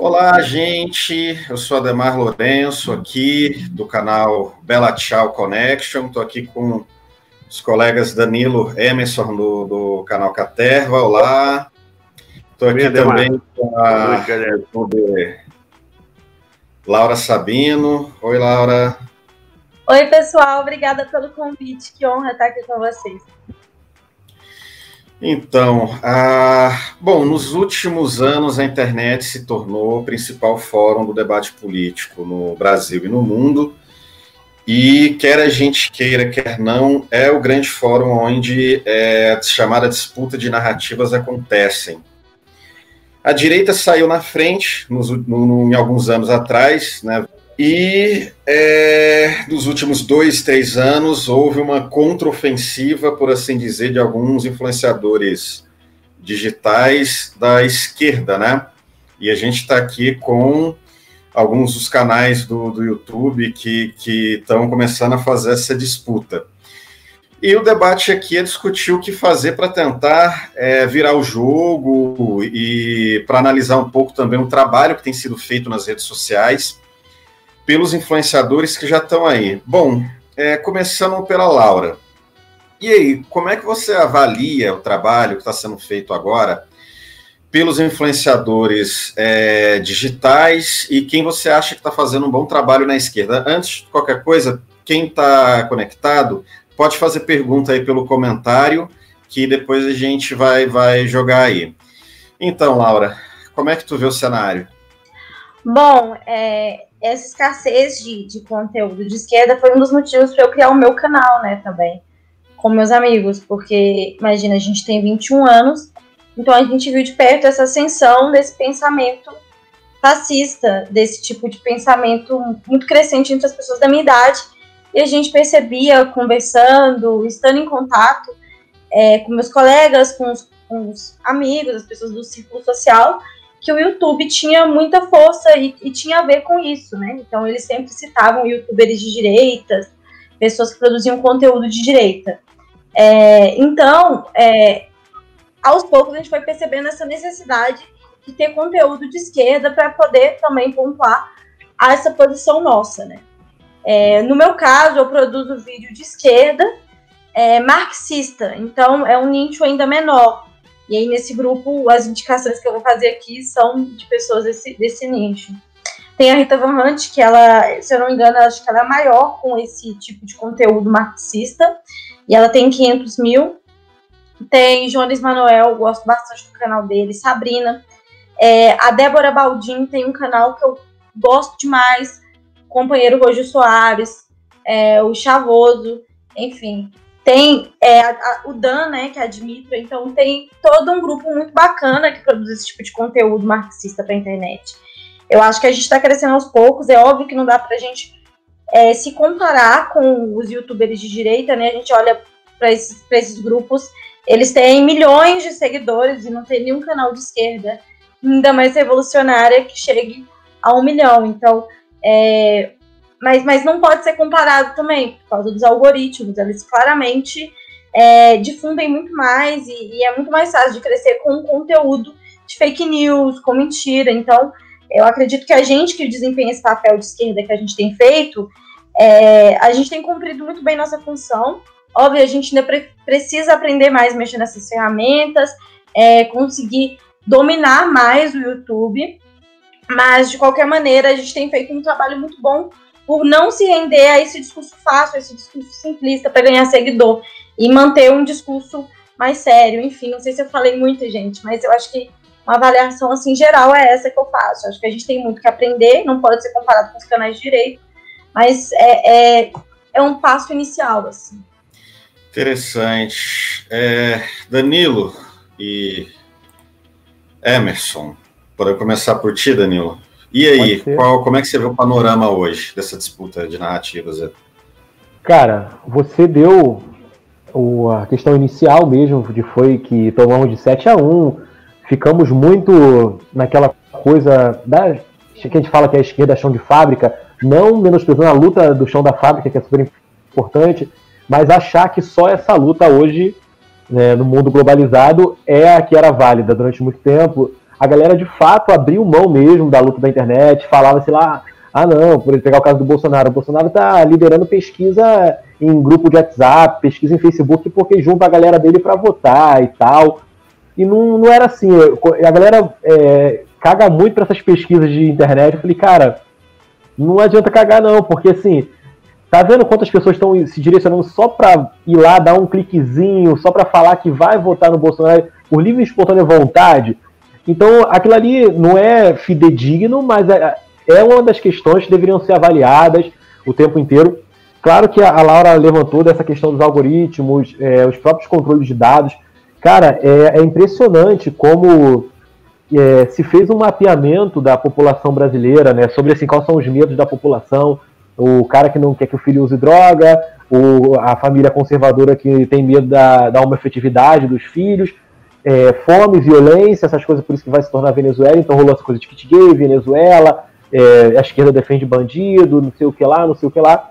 Olá, gente. Eu sou Ademar Lourenço, aqui do canal Bela Tchau Connection. Estou aqui com os colegas Danilo Emerson do, do canal Caterva. Olá. Estou aqui também com a Laura Sabino. Oi, Laura. Oi, pessoal. Obrigada pelo convite. Que honra estar aqui com vocês. Então, ah, bom, nos últimos anos a internet se tornou o principal fórum do debate político no Brasil e no mundo. E quer a gente queira, quer não, é o grande fórum onde é, a chamada disputa de narrativas acontecem. A direita saiu na frente nos, no, em alguns anos atrás, né, e é, nos últimos dois, três anos houve uma contraofensiva, por assim dizer, de alguns influenciadores digitais da esquerda, né? E a gente está aqui com alguns dos canais do, do YouTube que estão começando a fazer essa disputa. E o debate aqui é discutir o que fazer para tentar é, virar o jogo e para analisar um pouco também o trabalho que tem sido feito nas redes sociais pelos influenciadores que já estão aí. Bom, é, começando pela Laura. E aí, como é que você avalia o trabalho que está sendo feito agora pelos influenciadores é, digitais e quem você acha que está fazendo um bom trabalho na esquerda? Antes de qualquer coisa, quem está conectado pode fazer pergunta aí pelo comentário que depois a gente vai, vai jogar aí. Então, Laura, como é que tu vê o cenário? Bom, é, essa escassez de, de conteúdo de esquerda foi um dos motivos para eu criar o meu canal, né, também, com meus amigos, porque, imagina, a gente tem 21 anos, então a gente viu de perto essa ascensão desse pensamento fascista, desse tipo de pensamento muito crescente entre as pessoas da minha idade, e a gente percebia, conversando, estando em contato é, com meus colegas, com os, com os amigos, as pessoas do círculo social, que o YouTube tinha muita força e, e, tinha a ver com isso, né? Então eles sempre citavam youtubers de direitas, pessoas que produziam conteúdo de direita. É, então, é, aos poucos a gente foi percebendo essa necessidade de ter conteúdo de esquerda para poder também pontuar a essa posição nossa, né? É, no meu caso, eu produzo vídeo de esquerda é, marxista, então é um nicho ainda menor. E aí, nesse grupo, as indicações que eu vou fazer aqui são de pessoas desse, desse nicho. Tem a Rita Van Hunt, que ela, se eu não me engano, acho que ela é maior com esse tipo de conteúdo marxista, e ela tem 500 mil. Tem Jones Manuel, gosto bastante do canal dele, Sabrina. É, a Débora Baldin tem um canal que eu gosto demais, companheiro Rojo Soares, é, o Chavoso, enfim tem é, a, a, o Dan, né, que é a Dimitra, então tem todo um grupo muito bacana que produz esse tipo de conteúdo marxista para a internet. Eu acho que a gente está crescendo aos poucos, é óbvio que não dá para a gente é, se comparar com os youtubers de direita, né, a gente olha para esses, esses grupos, eles têm milhões de seguidores e não tem nenhum canal de esquerda ainda mais revolucionária que chegue a um milhão, então é, mas, mas não pode ser comparado também, por causa dos algoritmos. Eles claramente é, difundem muito mais e, e, é muito mais fácil de crescer com conteúdo de fake news, com mentira. Então, eu acredito que a gente que desempenha esse papel de esquerda que a gente tem feito, é, a gente tem cumprido muito bem nossa função. Óbvio, a gente ainda pre precisa aprender mais mexer nessas ferramentas, é, conseguir dominar mais o YouTube, mas de qualquer maneira a gente tem feito um trabalho muito bom por não se render a esse discurso fácil, a esse discurso simplista para ganhar seguidor e manter um discurso mais sério. Enfim, não sei se eu falei muito, gente, mas eu acho que uma avaliação assim geral é essa que eu faço. Acho que a gente tem muito que aprender, não pode ser comparado com os canais de direito, mas é, é, é um passo inicial, assim. Interessante. É, Danilo e Emerson, para começar por ti, Danilo. E aí, qual, como é que você vê o panorama hoje dessa disputa de narrativas? Cara, você deu o, a questão inicial mesmo, de foi que tomamos de 7 a 1 ficamos muito naquela coisa da que a gente fala que é a esquerda chão de fábrica, não menosprezando a luta do chão da fábrica, que é super importante, mas achar que só essa luta hoje, né, no mundo globalizado, é a que era válida durante muito tempo a galera de fato abriu mão mesmo da luta da internet, falava, sei lá, ah não, por pegar o caso do Bolsonaro, o Bolsonaro está liderando pesquisa em grupo de WhatsApp, pesquisa em Facebook, porque junta a galera dele para votar e tal. E não, não era assim. A galera é, caga muito para essas pesquisas de internet. Eu falei, cara, não adianta cagar não, porque assim, tá vendo quantas pessoas estão se direcionando só para ir lá dar um cliquezinho, só para falar que vai votar no Bolsonaro por livre e espontânea vontade? Então, aquilo ali não é fidedigno, mas é, é uma das questões que deveriam ser avaliadas o tempo inteiro. Claro que a Laura levantou dessa questão dos algoritmos, é, os próprios controles de dados. Cara, é, é impressionante como é, se fez um mapeamento da população brasileira, né, sobre assim, quais são os medos da população. O cara que não quer que o filho use droga, o, a família conservadora que tem medo da, da homoafetividade dos filhos, é, fome, violência, essas coisas, por isso que vai se tornar Venezuela. Então rolou essa coisa de kit gay, Venezuela, é, a esquerda defende bandido, não sei o que lá, não sei o que lá.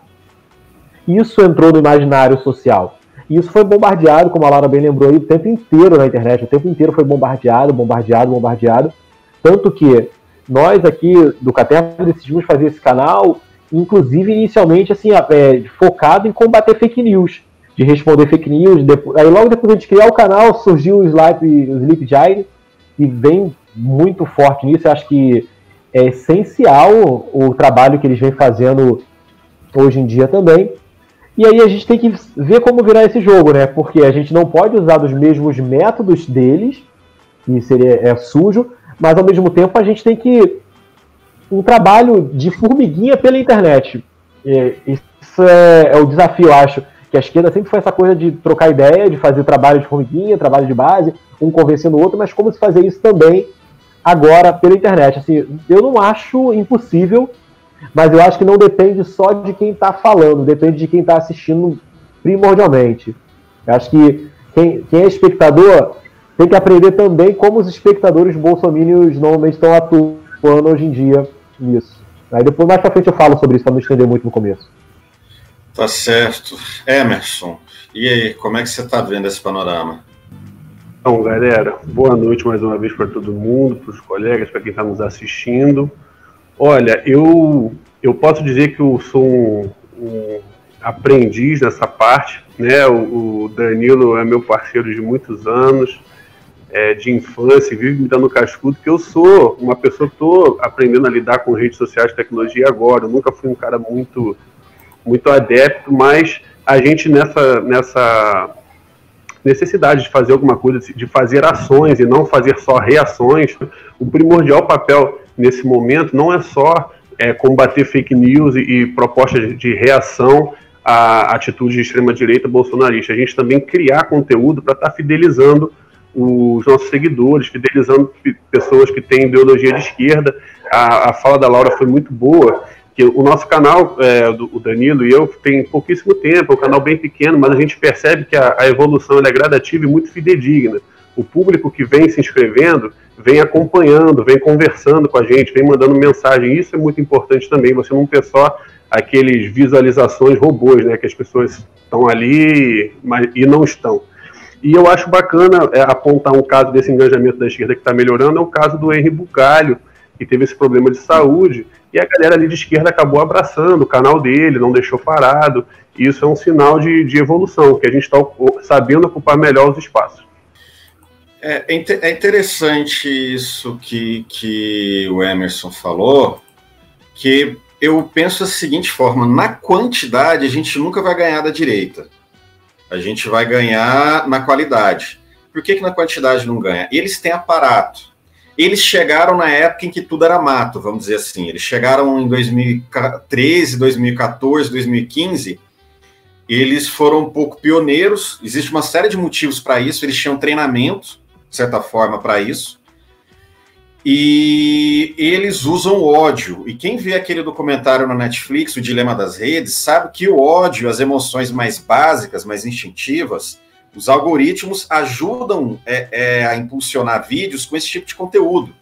Isso entrou no imaginário social. E isso foi bombardeado, como a Laura bem lembrou aí, o tempo inteiro na internet. O tempo inteiro foi bombardeado, bombardeado, bombardeado. Tanto que nós aqui do Caterva decidimos fazer esse canal, inclusive inicialmente assim, é, focado em combater fake news, de responder fake news. Depois, aí logo depois de criar o canal surgiu o Sleep, o Sleep Giant, e vem muito forte nisso. Eu acho que é essencial o trabalho que eles vêm fazendo hoje em dia também. E aí a gente tem que ver como virar esse jogo, né? Porque a gente não pode usar os mesmos métodos deles, que seria é sujo, mas ao mesmo tempo a gente tem que um trabalho de formiguinha pela internet. E isso é, é o desafio, acho, que a esquerda sempre foi essa coisa de trocar ideia, de fazer trabalho de formiguinha, trabalho de base, um convencendo o outro, mas como se fazer isso também agora pela internet. Assim, eu não acho impossível mas eu acho que não depende só de quem está falando, depende de quem está assistindo primordialmente. Eu acho que quem, quem, é espectador tem que aprender também como os espectadores bolsomínios normalmente estão atuando hoje em dia nisso. Aí depois, mais pra frente, eu falo sobre isso para não estender muito no começo. Tá certo. Emerson, e aí, como é que você está vendo esse panorama? Então, galera, boa noite mais uma vez para todo mundo, para os colegas, para quem está nos assistindo. Olha, eu, eu posso dizer que eu sou um, um aprendiz nessa parte, né? O, o, Danilo é meu parceiro de muitos anos, é, de infância, vive me dando cascudo, que eu sou uma pessoa que estou aprendendo a lidar com redes sociais tecnologia agora. Eu nunca fui um cara muito, muito adepto, mas a gente nessa, nessa necessidade de fazer alguma coisa, de fazer ações e não fazer só reações, o primordial papel nesse momento não é só é, combater fake news e, e propostas de reação à atitude de extrema-direita bolsonarista. A gente também criar conteúdo para estar tá fidelizando os nossos seguidores, fidelizando pessoas que têm ideologia de esquerda. A, a fala da Laura foi muito boa, que o nosso canal, é, do, o Danilo e eu, tem pouquíssimo tempo, é um canal bem pequeno, mas a gente percebe que a, a evolução é gradativa e muito fidedigna. O público que vem se inscrevendo vem acompanhando, vem conversando com a gente, vem mandando mensagem. Isso é muito importante também. Você não ter só aqueles visualizações robôs, né? Que as pessoas estão ali mas, e não estão. E eu acho bacana é, apontar um caso desse engajamento da esquerda que está melhorando, é o caso do Henry Bugalho, que teve esse problema de saúde, e a galera ali de esquerda acabou abraçando o canal dele, não deixou parado. E isso é um sinal de, de evolução, que a gente está sabendo ocupar melhor os espaços. É, é, é interessante isso que, que o Emerson falou, que eu penso da seguinte forma: na quantidade, a gente nunca vai ganhar da direita. A gente vai ganhar na qualidade. Por que, que na quantidade não ganha? Eles têm aparato. Eles chegaram na época em que tudo era mato, vamos dizer assim. Eles chegaram em 2013, 2014, 2015. Eles foram um pouco pioneiros. Existe uma série de motivos para isso. Eles tinham treinamento de certa forma, para isso. E eles usam ódio. E quem vê aquele documentário na Netflix, O Dilema das Redes, sabe que o ódio, as emoções mais básicas, mais instintivas, os algoritmos ajudam é, é, a impulsionar vídeos com esse tipo de conteúdo.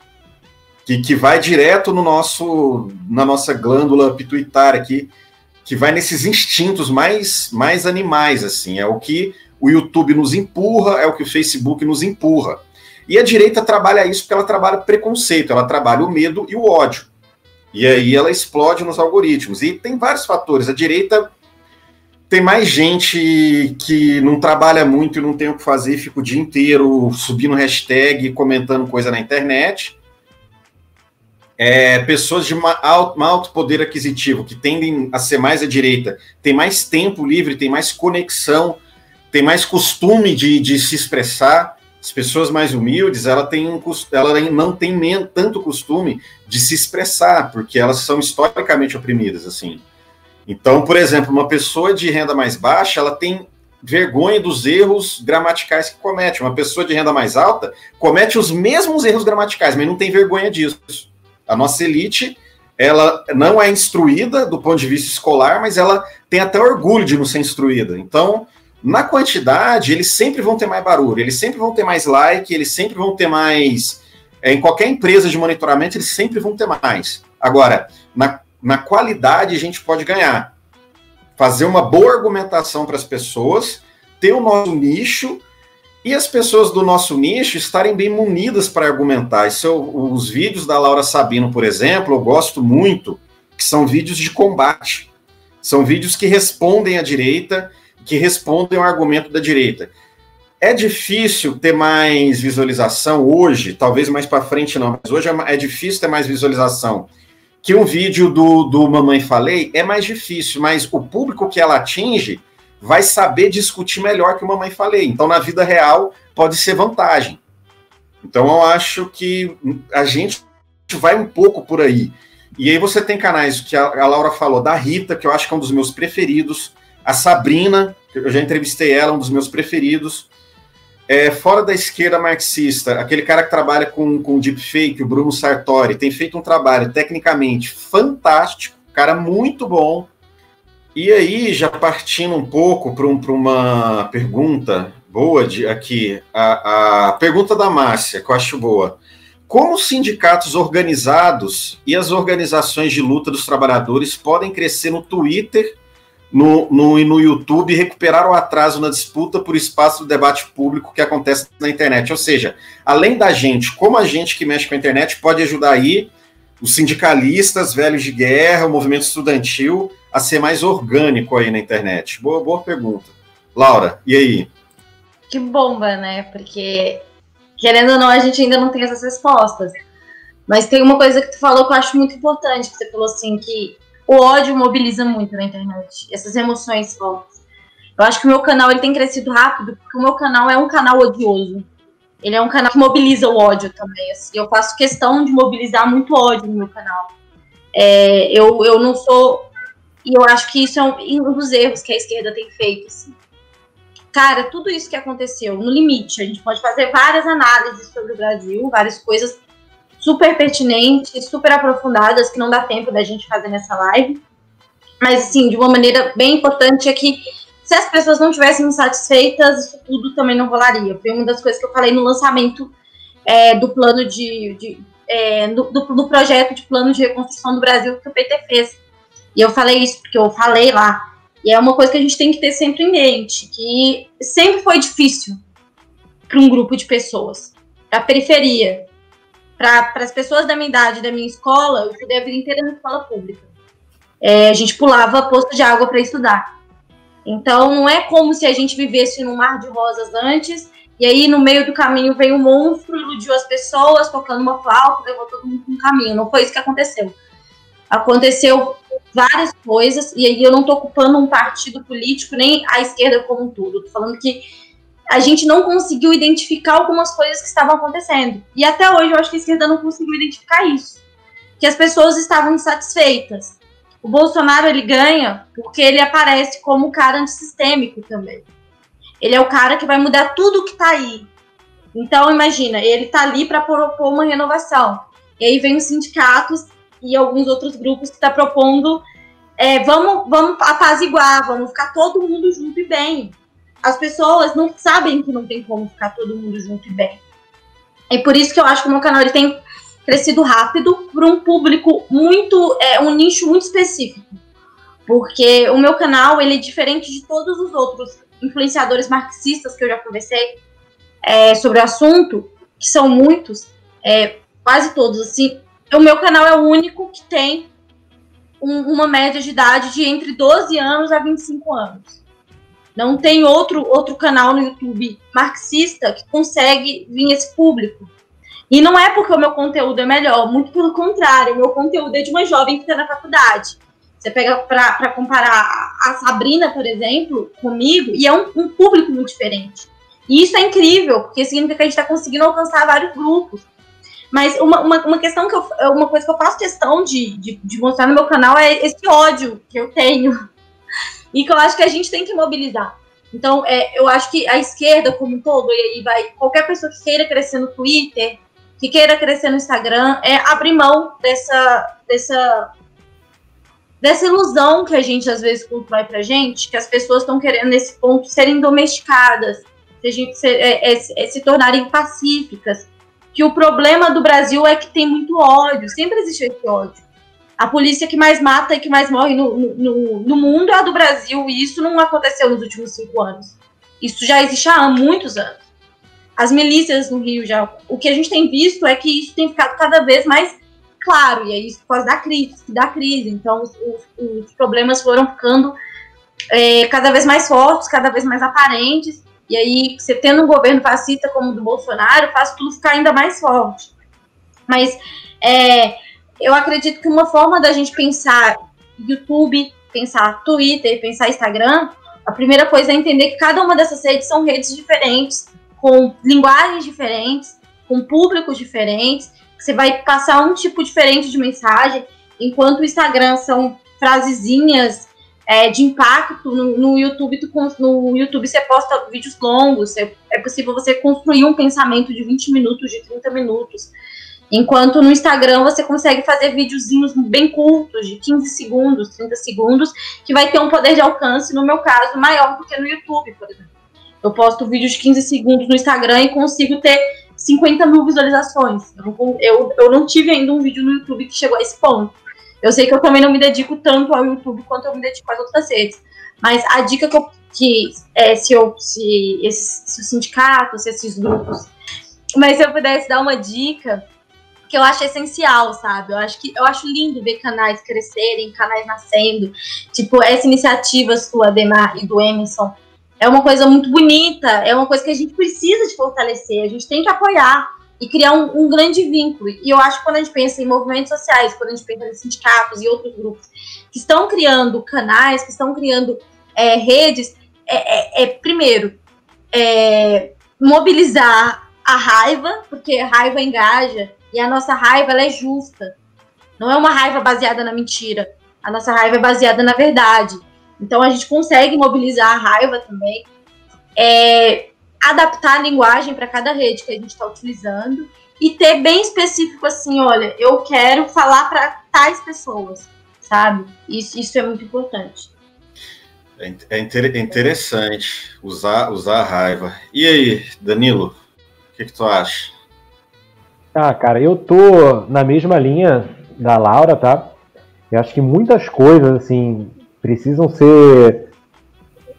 Que, que vai direto no nosso, na nossa glândula pituitária aqui, que vai nesses instintos mais, mais animais, assim. É o que o YouTube nos empurra, é o que o Facebook nos empurra. E a direita trabalha isso porque ela trabalha preconceito, ela trabalha o medo e o ódio. E aí ela explode nos algoritmos. E tem vários fatores. A direita tem mais gente que não trabalha muito e não tem o que fazer, fica o dia inteiro subindo hashtag, comentando coisa na internet. É, pessoas de alto, alto poder aquisitivo, que tendem a ser mais à direita, tem mais tempo livre, tem mais conexão, tem mais costume de, de se expressar. As pessoas mais humildes, ela, tem um, ela não tem tanto costume de se expressar, porque elas são historicamente oprimidas, assim. Então, por exemplo, uma pessoa de renda mais baixa, ela tem vergonha dos erros gramaticais que comete. Uma pessoa de renda mais alta comete os mesmos erros gramaticais, mas não tem vergonha disso. A nossa elite, ela não é instruída do ponto de vista escolar, mas ela tem até orgulho de não ser instruída. Então, na quantidade, eles sempre vão ter mais barulho, eles sempre vão ter mais like, eles sempre vão ter mais. É, em qualquer empresa de monitoramento, eles sempre vão ter mais. Agora, na na qualidade a gente pode ganhar. Fazer uma boa argumentação para as pessoas, ter o nosso nicho e as pessoas do nosso nicho estarem bem munidas para argumentar. Isso, os vídeos da Laura Sabino, por exemplo, eu gosto muito, que são vídeos de combate. São vídeos que respondem à direita, que respondem ao argumento da direita. É difícil ter mais visualização hoje, talvez mais para frente não, mas hoje é, é difícil ter mais visualização que um vídeo do, do Mamãe Falei é mais difícil, mas o público que ela atinge vai saber discutir melhor que o Mamãe Falei. Então, na vida real, pode ser vantagem. Então, eu acho que a gente vai um pouco por aí. E aí você tem canais que a, a Laura falou, da Rita, que eu acho que é um dos meus preferidos, a Sabrina, eu já entrevistei ela, um dos meus preferidos, é, fora da esquerda marxista, aquele cara que trabalha com, com deepfake, o Bruno Sartori, tem feito um trabalho tecnicamente fantástico, cara muito bom. E aí, já partindo um pouco para um, uma pergunta boa de aqui, a, a pergunta da Márcia, que eu acho boa. Como os sindicatos organizados e as organizações de luta dos trabalhadores podem crescer no Twitter no, no, no YouTube recuperar o atraso na disputa por espaço do debate público que acontece na internet. Ou seja, além da gente, como a gente que mexe com a internet pode ajudar aí os sindicalistas, velhos de guerra, o movimento estudantil a ser mais orgânico aí na internet? Boa, boa pergunta. Laura, e aí? Que bomba, né? Porque, querendo ou não, a gente ainda não tem essas respostas. Mas tem uma coisa que tu falou que eu acho muito importante, que você falou assim, que o ódio mobiliza muito na internet. Essas emoções fortes. Eu acho que o meu canal ele tem crescido rápido, porque o meu canal é um canal odioso. Ele é um canal que mobiliza o ódio também. Assim. Eu faço questão de mobilizar muito ódio no meu canal. É, eu, eu não sou. E eu acho que isso é um, um dos erros que a esquerda tem feito. Assim. Cara, tudo isso que aconteceu, no limite, a gente pode fazer várias análises sobre o Brasil, várias coisas super pertinentes, super aprofundadas, que não dá tempo da gente fazer nessa live. Mas, assim, de uma maneira bem importante é que se as pessoas não tivessem insatisfeitas, isso tudo também não rolaria. Foi uma das coisas que eu falei no lançamento é, do plano de. de é, do, do, do, projeto de plano de reconstrução do Brasil que o PT fez. E eu falei isso porque eu falei lá. E é uma coisa que a gente tem que ter sempre em mente, que sempre foi difícil para um grupo de pessoas. A periferia, para as pessoas da minha idade, da minha escola, eu estudei a vida inteira na escola pública. É, a gente pulava poço de água para estudar. Então, não é como se a gente vivesse num mar de rosas antes, e aí no meio do caminho veio um monstro, iludiu as pessoas, tocando uma flauta, levou todo mundo um caminho. Não foi isso que aconteceu. Aconteceu várias coisas, e aí eu não estou ocupando um partido político, nem a esquerda como um todo. Estou falando que a gente não conseguiu identificar algumas coisas que estavam acontecendo. E até hoje eu acho que a esquerda não conseguiu identificar isso. Que as pessoas estavam insatisfeitas. O Bolsonaro ele ganha porque ele aparece como um cara antissistêmico também. Ele é o cara que vai mudar tudo que está aí. Então imagina, ele está ali para propor uma renovação. E aí vem os sindicatos e alguns outros grupos que tá propondo é, vamos, vamos apaziguar, vamos ficar todo mundo junto e bem as pessoas não sabem que não tem como ficar todo mundo junto e bem. E por isso que eu acho que o meu canal ele tem crescido rápido para um público muito, é, um nicho muito específico. Porque o meu canal ele é diferente de todos os outros influenciadores marxistas que eu já conversei é, sobre o assunto, que são muitos, é, quase todos, assim, o meu canal é o único que tem um, uma média de idade de entre 12 anos a 25 anos. Não tem outro, outro canal no YouTube marxista que consegue vir esse público. E não é porque o meu conteúdo é melhor, muito pelo contrário, o meu conteúdo é de uma jovem que está na faculdade. Você pega para comparar a Sabrina, por exemplo, comigo, e é um, um, público muito diferente. E isso é incrível, porque significa que a gente está conseguindo alcançar vários grupos. Mas uma, uma, uma, questão que eu, uma coisa que eu faço questão de, de, de mostrar no meu canal é esse ódio que eu tenho. E que eu acho que a gente tem que mobilizar. Então, é, eu acho que a esquerda como um todo, e aí vai qualquer pessoa que queira crescer no Twitter, que queira crescer no Instagram, é abrir mão dessa, dessa dessa ilusão que a gente às vezes constrói pra gente, que as pessoas estão querendo nesse ponto serem domesticadas, se, gente, se, é, é, é, se tornarem pacíficas. Que o problema do Brasil é que tem muito ódio, sempre existe esse ódio. A polícia que mais mata e que mais morre no, no, no mundo é a do Brasil, e isso não aconteceu nos últimos cinco anos. Isso já existe há muitos anos. As milícias no Rio já. O que a gente tem visto é que isso tem ficado cada vez mais claro, e é isso por causa da crise, da crise. Então, os, os problemas foram ficando é, cada vez mais fortes, cada vez mais aparentes. E aí, você tendo um governo fascista como o do Bolsonaro, faz tudo ficar ainda mais forte. Mas é, eu acredito que uma forma da gente pensar YouTube, pensar Twitter, pensar Instagram, a primeira coisa é entender que cada uma dessas redes são redes diferentes, com linguagens diferentes, com públicos diferentes, você vai passar um tipo diferente de mensagem, enquanto o Instagram são frasezinhas é, de impacto, no, no, YouTube, tu, no YouTube você posta vídeos longos, é, é possível você construir um pensamento de 20 minutos, de 30 minutos. Enquanto no Instagram você consegue fazer videozinhos bem curtos, de 15 segundos, 30 segundos, que vai ter um poder de alcance, no meu caso, maior do que no YouTube, por exemplo. Eu posto vídeos de 15 segundos no Instagram e consigo ter 50 mil visualizações. Eu, eu, eu não tive ainda um vídeo no YouTube que chegou a esse ponto. Eu sei que eu também não me dedico tanto ao YouTube quanto eu me dedico às outras redes. Mas a dica que eu que é, se eu se, se o sindicato, se esses grupos, mas se eu pudesse dar uma dica que eu acho essencial, sabe? Eu acho que eu acho lindo ver canais crescerem, canais nascendo, tipo essa iniciativa sua, Demar e do Emerson, é uma coisa muito bonita, é uma coisa que a gente precisa de fortalecer, a gente tem que apoiar e criar um, um, grande vínculo. E eu acho que quando a gente pensa em movimentos sociais, quando a gente pensa em sindicatos e outros grupos que estão criando canais, que estão criando é, redes, é, é, é primeiro, é, mobilizar a raiva, porque a raiva engaja, e a nossa raiva é justa. Não é uma raiva baseada na mentira. A nossa raiva é baseada na verdade. Então a gente consegue mobilizar a raiva também, é, adaptar a linguagem para cada rede que a gente está utilizando e ter bem específico assim, olha, eu quero falar para tais pessoas, sabe? Isso, isso é muito importante. É, é, é interessante usar, usar a raiva. E aí, Danilo, o que, que tu acha? Ah, cara, eu tô na mesma linha da Laura, tá? Eu acho que muitas coisas, assim, precisam ser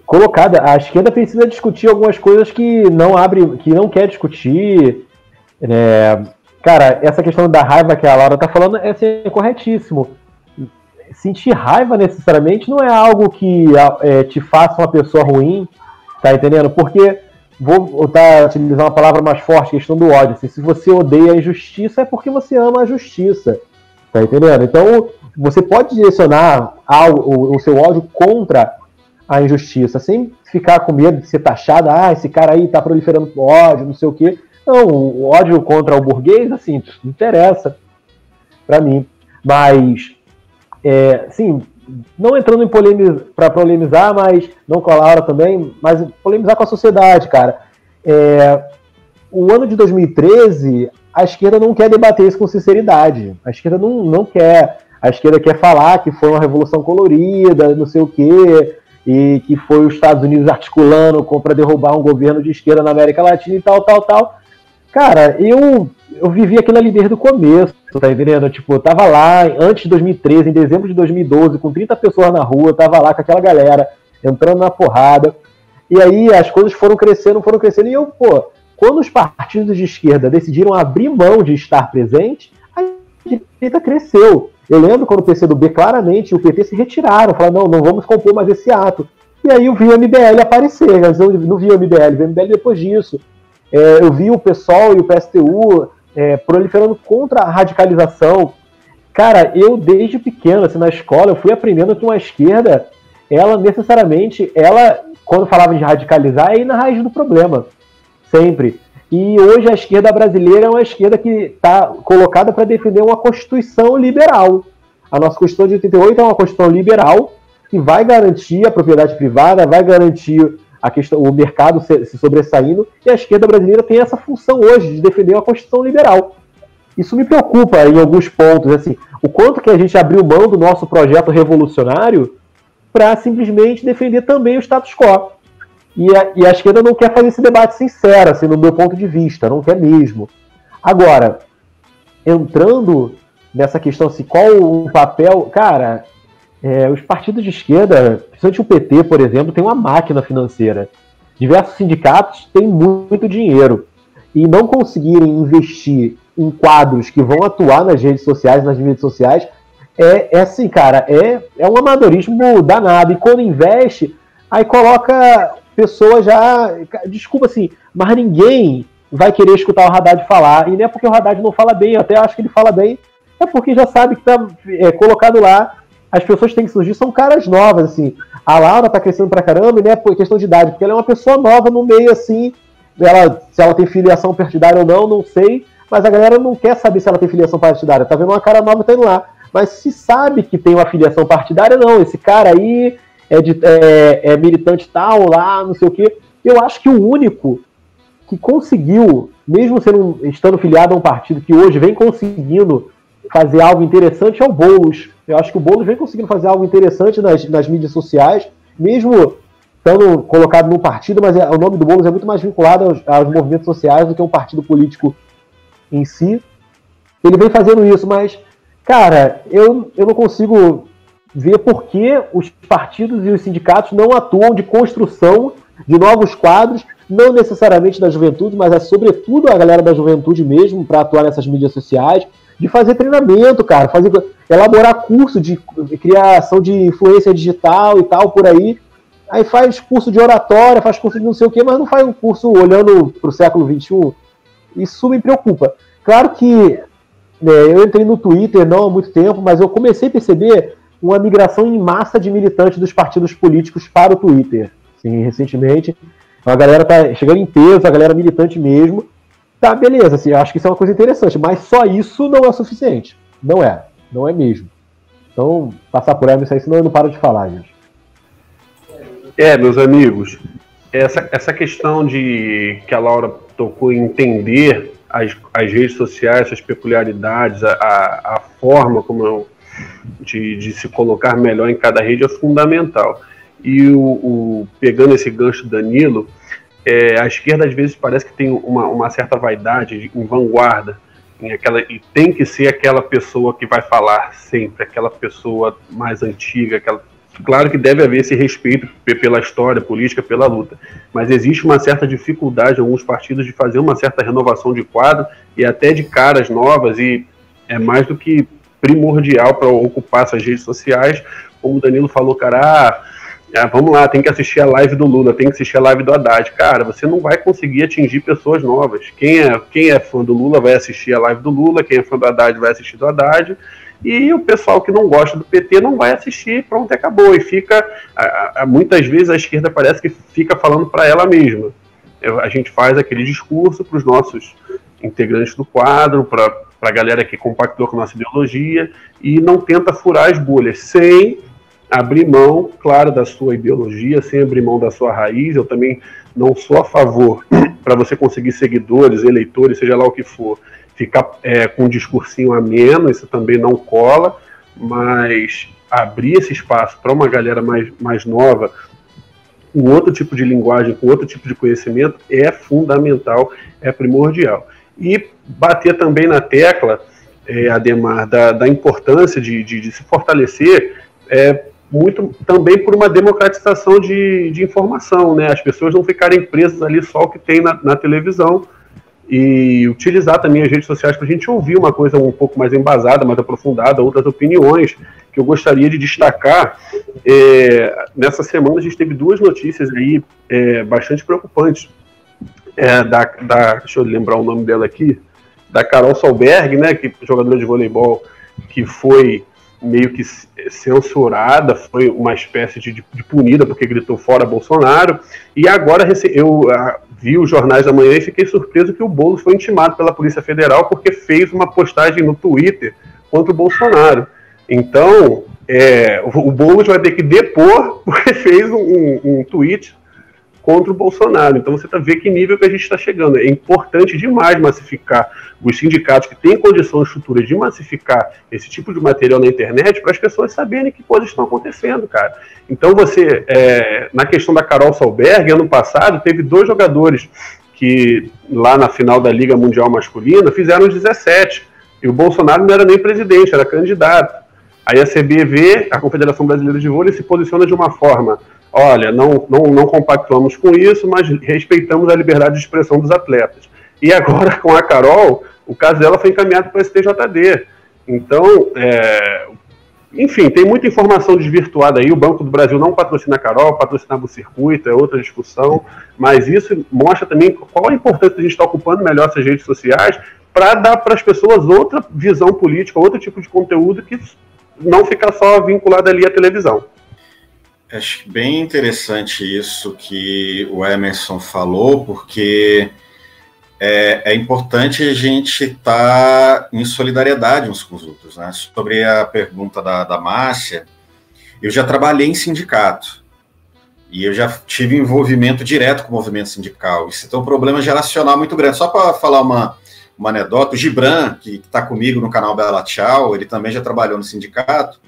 colocadas. A esquerda precisa discutir algumas coisas que não abre, que não quer discutir. É, cara, essa questão da raiva que a Laura está falando é, assim, é corretíssimo. Sentir raiva necessariamente não é algo que é, te faça uma pessoa ruim, tá entendendo? Porque vou utilizando uma palavra mais forte, questão do ódio. Assim, se você odeia a injustiça, é porque você ama a justiça. Tá entendendo? Então, você pode direcionar o, o, seu ódio contra a injustiça, sem ficar com medo de ser taxado, ah, esse cara aí tá proliferando ódio, não sei o quê. Não, o ódio contra o burguês, assim, não interessa para mim. Mas, é, sim, não entrando em polemiz para polemizar, mas não com a Laura também, mas polemizar com a sociedade, cara. É, o ano de 2013, a esquerda não quer debater isso com sinceridade. A esquerda não, não quer a esquerda quer falar que foi uma revolução colorida, não sei o quê, e que foi os Estados Unidos articulando para derrubar um governo de esquerda na América Latina e tal, tal, tal. Cara, eu, eu vivi aquilo ali desde o começo, tá entendendo? Tipo, eu tava lá antes de 2013, em dezembro de 2012, com 30 pessoas na rua, tava lá com aquela galera, entrando na porrada. E aí as coisas foram crescendo, foram crescendo, e eu, pô, quando os partidos de esquerda decidiram abrir mão de estar presente, a direita cresceu. Eu lembro quando o PCdoB claramente o PT se retiraram, falaram, não, não vamos compor mais esse ato. E aí eu vi o MBL aparecer, eu não vi o MBL, vi o MBL depois disso. É, eu vi o PSOL e o PSTU é, proliferando contra a radicalização. Cara, eu desde pequeno, assim, na escola, eu fui aprendendo que uma esquerda, ela necessariamente, ela, quando falava de radicalizar, é ir na raiz do problema. Sempre. E hoje a esquerda brasileira é uma esquerda que está colocada para defender uma Constituição liberal. A nossa Constituição de 88 é uma Constituição liberal que vai garantir a propriedade privada, vai garantir a questão, o mercado se, se sobressaindo, e a esquerda brasileira tem essa função hoje de defender uma Constituição liberal. Isso me preocupa em alguns pontos, assim, o quanto que a gente abriu mão do nosso projeto revolucionário para simplesmente defender também o status quo. E a, e a, esquerda não quer fazer esse debate sincero, assim, no meu ponto de vista, não quer mesmo. Agora, entrando nessa questão, assim, qual o papel. Cara, é, os partidos de esquerda, principalmente o PT, por exemplo, tem uma máquina financeira. Diversos sindicatos têm muito dinheiro. E não conseguirem investir em quadros que vão atuar nas redes sociais, nas redes sociais, é, é assim, cara, é, é um amadorismo danado. E quando investe, aí coloca pessoas já. Desculpa assim, mas ninguém vai querer escutar o Haddad falar. E não é porque o Haddad não fala bem, eu até acho que ele fala bem, é porque já sabe que tá é, colocado lá as pessoas que têm que surgir são caras novas, assim. A Laura tá crescendo pra caramba, né, por questão de idade, porque ela é uma pessoa nova no meio, assim, ela, se ela tem filiação partidária ou não, não sei, mas a galera não quer saber se ela tem filiação partidária, tá vendo uma cara nova tá indo lá. Mas se sabe que tem uma filiação partidária, não, esse cara aí é, de, é, é militante tal, lá, não sei o quê. Eu acho que o único que conseguiu, mesmo sendo, estando filiado a um partido que hoje vem conseguindo fazer algo interessante é o Boulos. Eu acho que o Boulos vem conseguindo fazer algo interessante nas, nas mídias sociais, mesmo estando colocado num partido, mas é, o nome do Boulos é muito mais vinculado aos, aos, movimentos sociais do que um partido político em si. Ele vem fazendo isso, mas, cara, eu, eu não consigo ver por que os partidos e os sindicatos não atuam de construção de novos quadros, não necessariamente da juventude, mas é sobretudo a galera da juventude mesmo, para atuar nessas mídias sociais, de fazer treinamento, cara, fazer elaborar curso de criação de influência digital e tal por aí. Aí faz curso de oratória, faz curso de não sei o quê, mas não faz um curso olhando para o século XXI. Isso me preocupa. Claro que né, eu entrei no Twitter não há muito tempo, mas eu comecei a perceber uma migração em massa de militantes dos partidos políticos para o Twitter. Sim, recentemente. A galera tá chegando em peso, a galera militante mesmo. Tá, beleza, assim, acho que isso é uma coisa interessante, mas só isso não é suficiente. Não é, não é mesmo. Então, passar por ela, isso aí, senão eu não paro de falar, gente. É, meus amigos, essa, essa questão de que a Laura tocou em entender as, as redes sociais, suas peculiaridades, a, a, a forma como eu, de, de se colocar melhor em cada rede é fundamental. E o, o pegando esse gancho Danilo, é, a esquerda às vezes parece que tem uma, uma certa vaidade em vanguarda, em aquela, e tem que ser aquela pessoa que vai falar sempre, aquela pessoa mais antiga, aquela Claro que deve haver esse respeito pela história política, pela luta, mas existe uma certa dificuldade em alguns partidos de fazer uma certa renovação de quadro e até de caras novas, e é mais do que primordial para ocupar essas redes sociais. Como o Danilo falou, cara, ah, ah, vamos lá, tem que assistir a live do Lula, tem que assistir a live do Haddad. Cara, você não vai conseguir atingir pessoas novas. Quem é, quem é fã do Lula vai assistir a live do Lula, quem é fã do Haddad vai assistir do Haddad, e o pessoal que não gosta do PT não vai assistir, pronto, acabou. E fica, a, a, muitas vezes a esquerda parece que fica falando para ela mesma. A gente faz aquele discurso para os nossos integrantes do quadro, para a galera que compactou com a nossa ideologia, e não tenta furar as bolhas, sem abrir mão, claro, da sua ideologia, sem abrir mão da sua raiz. Eu também não sou a favor, para você conseguir seguidores, eleitores, seja lá o que for, ficar é, com um discursinho ameno, isso também não cola, mas abrir esse espaço para uma galera mais, mais nova, com outro tipo de linguagem, com outro tipo de conhecimento, é fundamental, é primordial. E bater também na tecla, é, Ademar, da, da importância de, de, de se fortalecer é, muito também por uma democratização de, de informação, né? As pessoas não ficarem presas ali só o que tem na, na televisão e utilizar também as redes sociais para a gente ouvir uma coisa um pouco mais embasada, mais aprofundada, outras opiniões que eu gostaria de destacar. É, nessa semana a gente teve duas notícias aí é, bastante preocupantes. É, da, da, deixa eu lembrar o nome dela aqui, da Carol Solberg, né, que jogadora de voleibol que foi meio que censurada, foi uma espécie de, de punida porque gritou fora Bolsonaro. E agora eu ah, vi os jornais da manhã e fiquei surpreso que o Boulos foi intimado pela Polícia Federal porque fez uma postagem no Twitter contra o Bolsonaro. Então, é, o Boulos vai ter que depor porque fez um, um, um tweet contra o Bolsonaro. Então você está vendo que nível que a gente está chegando. É importante demais massificar os sindicatos que têm condições futuras de massificar esse tipo de material na internet para as pessoas saberem que coisas estão acontecendo, cara. Então você, é, na questão da Carol Solberg, ano passado, teve dois jogadores que lá na final da Liga Mundial Masculina fizeram 17. E o Bolsonaro não era nem presidente, era candidato. Aí a CBV, a Confederação Brasileira de Vôlei, se posiciona de uma forma olha, não, não, não compactuamos com isso, mas respeitamos a liberdade de expressão dos atletas. E agora, com a Carol, o caso dela foi encaminhado para o STJD. Então, é, enfim, tem muita informação desvirtuada aí. O Banco do Brasil não patrocina a Carol, patrocinava o circuito, é outra discussão. Mas isso mostra também qual a importância de a gente estar ocupando melhor essas redes sociais para dar para as pessoas outra visão política, outro tipo de conteúdo que não ficar só vinculado ali à televisão. Acho bem interessante isso que o Emerson falou, porque é, é importante a gente estar tá em solidariedade uns com os outros. Né? Sobre a pergunta da, da Márcia, eu já trabalhei em sindicato e eu já tive envolvimento direto com o movimento sindical. Isso tem um problema geracional muito grande. Só para falar uma, uma anedota, o Gibran, que está comigo no canal Bela Tchau, ele também já trabalhou no sindicato.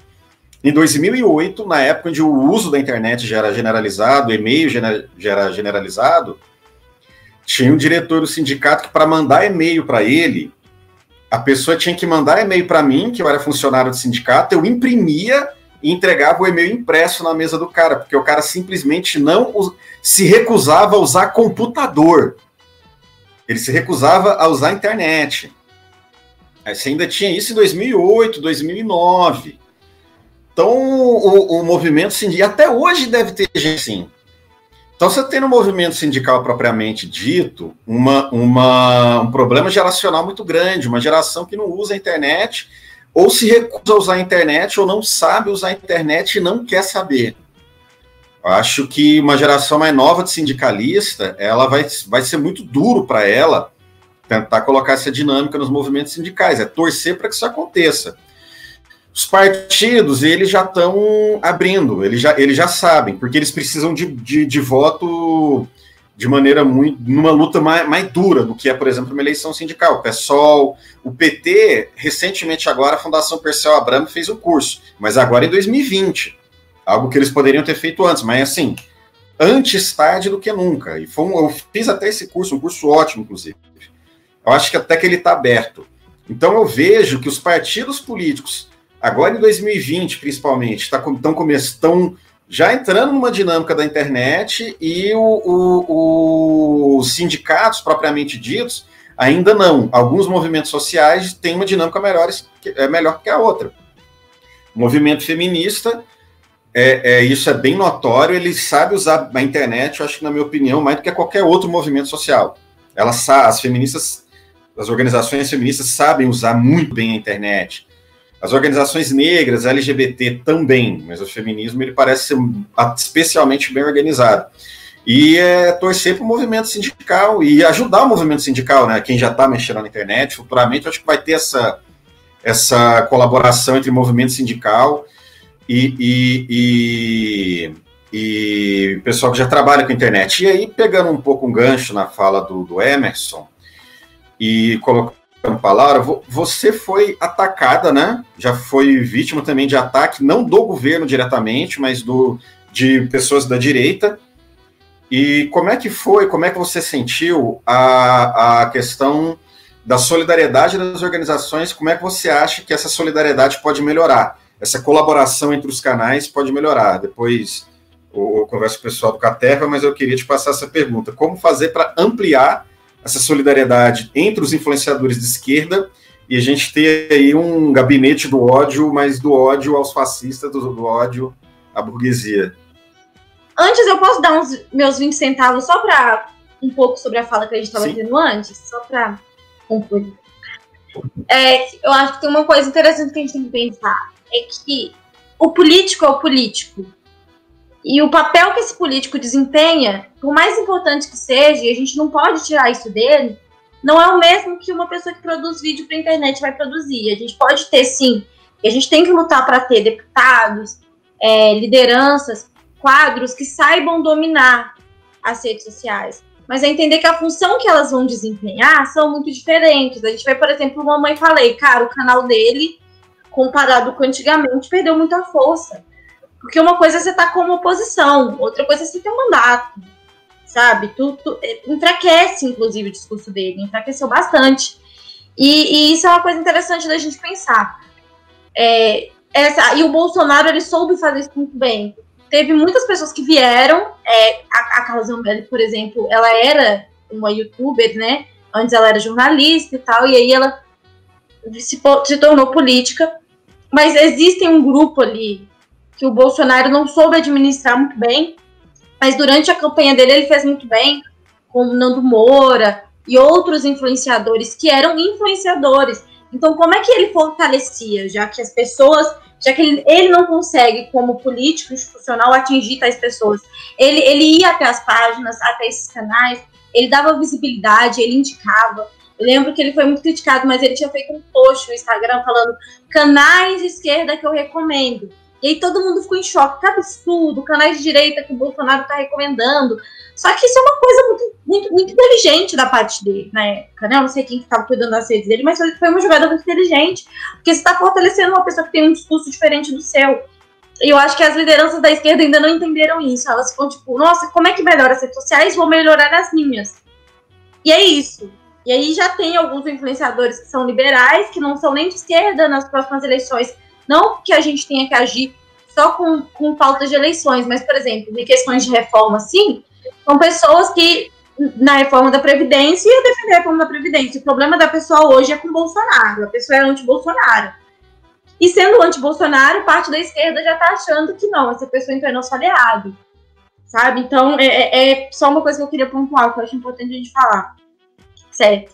Em 2008, na época onde o uso da internet já era generalizado, o e-mail já era generalizado, tinha um diretor do sindicato que, para mandar e-mail para ele, a pessoa tinha que mandar e-mail para mim, que eu era funcionário do sindicato, eu imprimia e entregava o e-mail impresso na mesa do cara, porque o cara simplesmente não se recusava a usar computador. Ele se recusava a usar a internet. Você ainda tinha isso em 2008, 2009. Então, o, o movimento sindical, até hoje deve ter gente assim. Então, você tem no movimento sindical propriamente dito uma, uma, um problema geracional muito grande, uma geração que não usa a internet, ou se recusa a usar a internet, ou não sabe usar a internet e não quer saber. Acho que uma geração mais nova de sindicalista, ela vai, vai ser muito duro para ela tentar colocar essa dinâmica nos movimentos sindicais, é torcer para que isso aconteça. Os partidos, eles já estão abrindo, eles já, eles já sabem, porque eles precisam de, de, de voto de maneira muito, numa luta mais, mais dura do que é, por exemplo, uma eleição sindical. O PSOL, o PT, recentemente agora, a Fundação Persel Abramo fez o curso, mas agora em 2020, algo que eles poderiam ter feito antes, mas assim, antes tarde do que nunca. E foi um, eu fiz até esse curso, um curso ótimo, inclusive. Eu acho que até que ele está aberto. Então eu vejo que os partidos políticos agora em 2020, principalmente, tá, estão estão já entrando numa dinâmica da internet e os sindicatos propriamente ditos ainda não. Alguns movimentos sociais têm uma dinâmica melhor, é melhor que a outra. O movimento feminista, é, é, isso é bem notório, ele sabe usar a internet, eu acho que, na minha opinião, mais do que qualquer outro movimento social. Elas, as feministas, as organizações feministas sabem usar muito bem a internet as organizações negras, LGBT também, mas o feminismo ele parece ser especialmente bem organizado. E é torcer para o movimento sindical e ajudar o movimento sindical, né? Quem já está mexendo na internet, futuramente, acho que vai ter essa, essa colaboração entre movimento sindical e, e, e, e pessoal que já trabalha com internet. E aí, pegando um pouco um gancho na fala do, do Emerson, e colocando palavra, você foi atacada, né? Já foi vítima também de ataque, não do governo diretamente, mas do, de pessoas da direita. E como é que foi, como é que você sentiu a, a questão da solidariedade das organizações? Como é que você acha que essa solidariedade pode melhorar? essa colaboração entre os canais pode melhorar. Depois eu, eu converso com o pessoal do Caterva, mas eu queria te passar essa pergunta: como fazer para ampliar essa solidariedade entre os influenciadores de esquerda e a gente ter aí um gabinete do ódio, mas do ódio aos fascistas, do, do ódio à burguesia? Antes, eu posso dar uns meus 20 centavos só para um pouco sobre a fala que a gente estava tendo antes, só para concluir. É, eu acho que tem uma coisa interessante que a gente tem que pensar: é que o político é o político. E o papel que esse político desempenha, por mais importante que seja, e a gente não pode tirar isso dele, não é o mesmo que uma pessoa que produz vídeo para internet vai produzir. A gente pode ter, sim, e a gente tem que lutar para ter deputados, é, lideranças, quadros que saibam dominar as redes sociais. Mas é entender que a função que elas vão desempenhar são muito diferentes. A gente vê, por exemplo, uma mãe falei, cara, o canal dele, comparado com antigamente, perdeu muita força. Porque uma coisa é você tá como oposição, outra coisa é você ter um mandato, sabe? Tu, tu, é, enfraquece, inclusive, o discurso dele, enfraqueceu bastante. E, e, isso é uma coisa interessante da gente pensar. É, essa, e o Bolsonaro, ele soube fazer isso muito bem. Teve muitas pessoas que vieram, é, a, a Carla Zambelli, por exemplo, ela era uma youtuber, né? Antes ela era jornalista e tal, e aí ela se, se tornou política. Mas existe um grupo ali que o Bolsonaro não soube administrar muito bem, mas durante a campanha dele ele fez muito bem, como Nando Moura e outros influenciadores que eram influenciadores. Então, como é que ele fortalecia, já que as pessoas, já que ele, ele não consegue, como político institucional, atingir tais pessoas? Ele, ele ia até as páginas, até esses canais, ele dava visibilidade, ele indicava. Eu lembro que ele foi muito criticado, mas ele tinha feito um post no Instagram falando canais de esquerda que eu recomendo. E aí todo mundo ficou em choque. Que absurdo, canais de direita que o Bolsonaro está recomendando. Só que isso é uma coisa muito, muito, muito inteligente da parte dele na época, né? Eu não sei quem estava cuidando das redes dele, mas foi uma jogada muito inteligente. Porque você está fortalecendo uma pessoa que tem um discurso diferente do seu. E eu acho que as lideranças da esquerda ainda não entenderam isso. Elas ficam tipo, nossa, como é que melhora as redes sociais? Vou melhorar as minhas. E é isso. E aí já tem alguns influenciadores que são liberais, que não são nem de esquerda nas próximas eleições não que a gente tenha que agir só com, com falta de eleições, mas, por exemplo, em questões de reforma, sim, são pessoas que, na reforma da Previdência, iam defender a reforma da Previdência. O problema da pessoa hoje é com Bolsonaro, a pessoa é anti-Bolsonaro. E sendo anti-Bolsonaro, parte da esquerda já está achando que não, essa pessoa então é nosso aliado. Sabe? Então, é, é, é só uma coisa que eu queria pontuar, que eu acho importante a gente falar. Certo?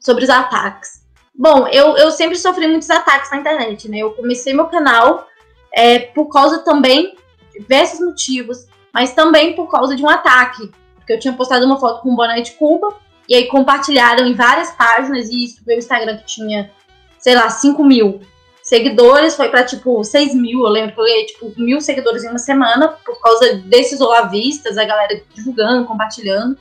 Sobre os ataques. Bom, eu, eu sempre sofri muitos ataques na internet, né? Eu comecei meu canal é, por causa também de diversos motivos, mas também por causa de um ataque. Porque eu tinha postado uma foto com um boné de Cuba, e aí compartilharam em várias páginas, e isso meu Instagram que tinha, sei lá, 5 mil seguidores, foi para tipo 6 mil. Eu lembro que eu ganhei tipo mil seguidores em uma semana por causa desses olavistas, a galera divulgando, compartilhando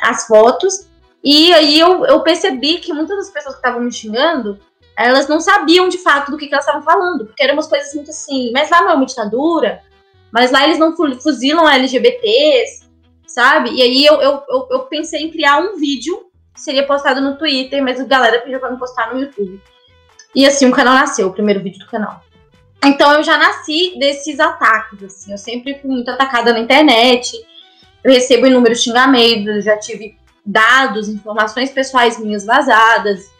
as fotos. E aí eu, eu percebi que muitas das pessoas que estavam me xingando, elas não sabiam de fato do que, que elas estavam falando, porque eram umas coisas muito assim, mas lá não é uma ditadura, mas lá eles não fuzilam LGBTs, sabe? E aí eu, eu, eu, eu pensei em criar um vídeo, seria postado no Twitter, mas a galera pediu pra me postar no YouTube. E assim, o canal nasceu, o primeiro vídeo do canal. Então eu já nasci desses ataques, assim, eu sempre fui muito atacada na internet, eu recebo inúmeros xingamentos, já tive dados, informações pessoais minhas vazadas,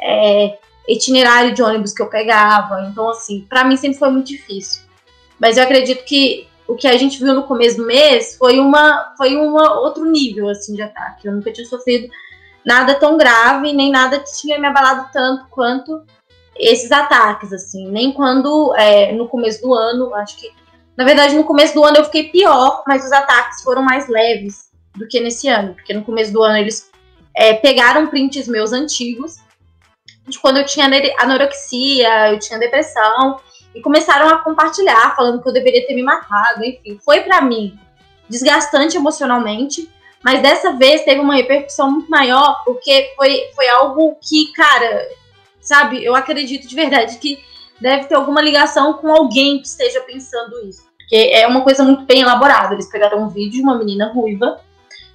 é, itinerário de ônibus que eu pegava. Então, assim, para mim sempre foi muito difícil. Mas eu acredito que o que a gente viu no começo do mês foi uma foi uma outro nível assim de ataque. Eu nunca tinha sofrido nada tão grave, nem nada que tinha me abalado tanto quanto esses ataques, assim. Nem quando é, no começo do ano, acho que na verdade no começo do ano eu fiquei pior, mas os ataques foram mais leves do que nesse ano, porque no começo do ano eles é, pegaram prints meus antigos, de quando eu tinha anorexia, eu tinha depressão, e começaram a compartilhar, falando que eu deveria ter me matado, enfim. Foi para mim desgastante emocionalmente, mas dessa vez teve uma repercussão muito maior, porque foi, foi algo que, cara, sabe, eu acredito de verdade que deve ter alguma ligação com alguém que esteja pensando isso. Porque é uma coisa muito bem elaborada. Eles pegaram um vídeo de uma menina ruiva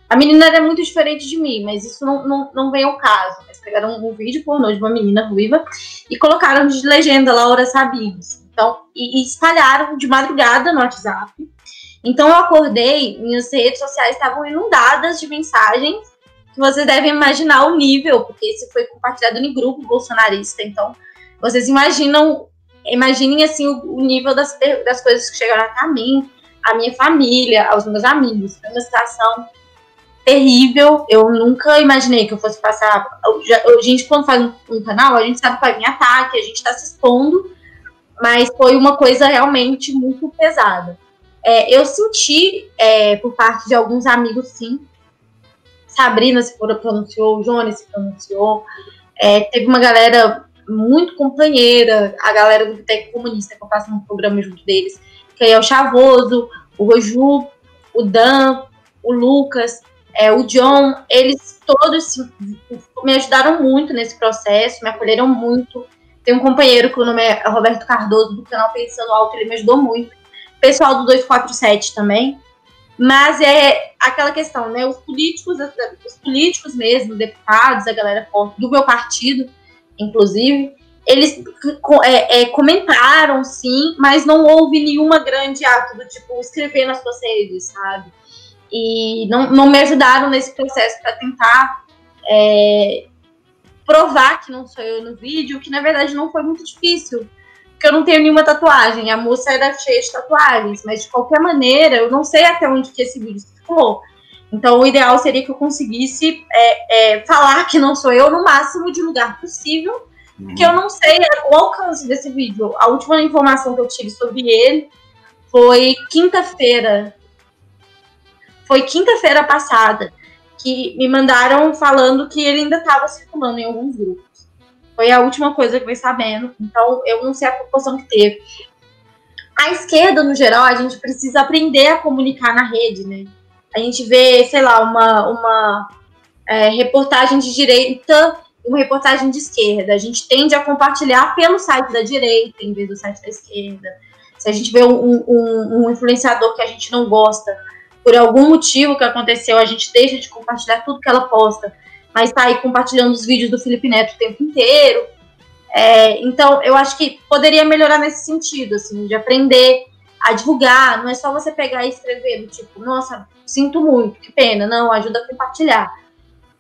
a menina era muito diferente de mim, mas isso não, não, não vem ao caso. Eles pegaram um, vídeo pornô de uma menina ruiva e colocaram de legenda Laura Sabines. Então, e, e espalharam de madrugada no WhatsApp. Então eu acordei, minhas redes sociais estavam inundadas de mensagens que vocês devem imaginar o nível, porque esse foi compartilhado em grupo bolsonarista. Então, vocês imaginam, imaginem assim o, o nível das, das coisas que chegaram a mim, a minha família, aos meus amigos. Foi uma situação terrível. Eu nunca imaginei que eu fosse passar. A gente, quando faz um, canal, a gente sabe que vai vir ataque, a gente está se expondo, mas foi uma coisa realmente muito pesada. É, eu senti é, por parte de alguns amigos, sim. Sabrina se pronunciou, Jones se pronunciou. É, teve uma galera muito companheira, a galera do Boteco Comunista, que eu faço um programa junto deles, que é o Chavoso, o Roju, o Dan, o Lucas, é, o John, eles todos me ajudaram muito nesse processo, me acolheram muito. Tem um companheiro que o nome é Roberto Cardoso, do canal Pensando Alto, ele me ajudou muito. Pessoal do 247 também. Mas é aquela questão, né? Os políticos, os políticos mesmo, deputados, a galera do meu partido, inclusive, eles é, é, comentaram sim, mas não houve nenhuma grande ato do tipo escrever nas suas redes, sabe? E não, não me ajudaram nesse processo para tentar é, provar que não sou eu no vídeo, que na verdade não foi muito difícil, porque eu não tenho nenhuma tatuagem. A moça era cheia de tatuagens, mas de qualquer maneira, eu não sei até onde que esse vídeo ficou. Então, o ideal seria que eu conseguisse é, é, falar que não sou eu no máximo de lugar possível, uhum. porque eu não sei o alcance desse vídeo. A última informação que eu tive sobre ele foi quinta-feira. Foi quinta-feira passada que me mandaram falando que ele ainda estava circulando em alguns grupos. Foi a última coisa que eu sabendo. Então, eu não sei a proporção que teve. A esquerda, no geral, a gente precisa aprender a comunicar na rede, né? A gente vê, sei lá, uma, uma é, reportagem de direita e uma reportagem de esquerda. A gente tende a compartilhar pelo site da direita em vez do site da esquerda. Se a gente vê um, um, um influenciador que a gente não gosta, por algum motivo que aconteceu, a gente deixa de compartilhar tudo que ela posta, mas tá aí compartilhando os vídeos do Felipe Neto o tempo inteiro. É, então, eu acho que poderia melhorar nesse sentido, assim, de aprender a divulgar. Não é só você pegar e escrever do tipo, nossa, sinto muito, que pena. Não, ajuda a compartilhar.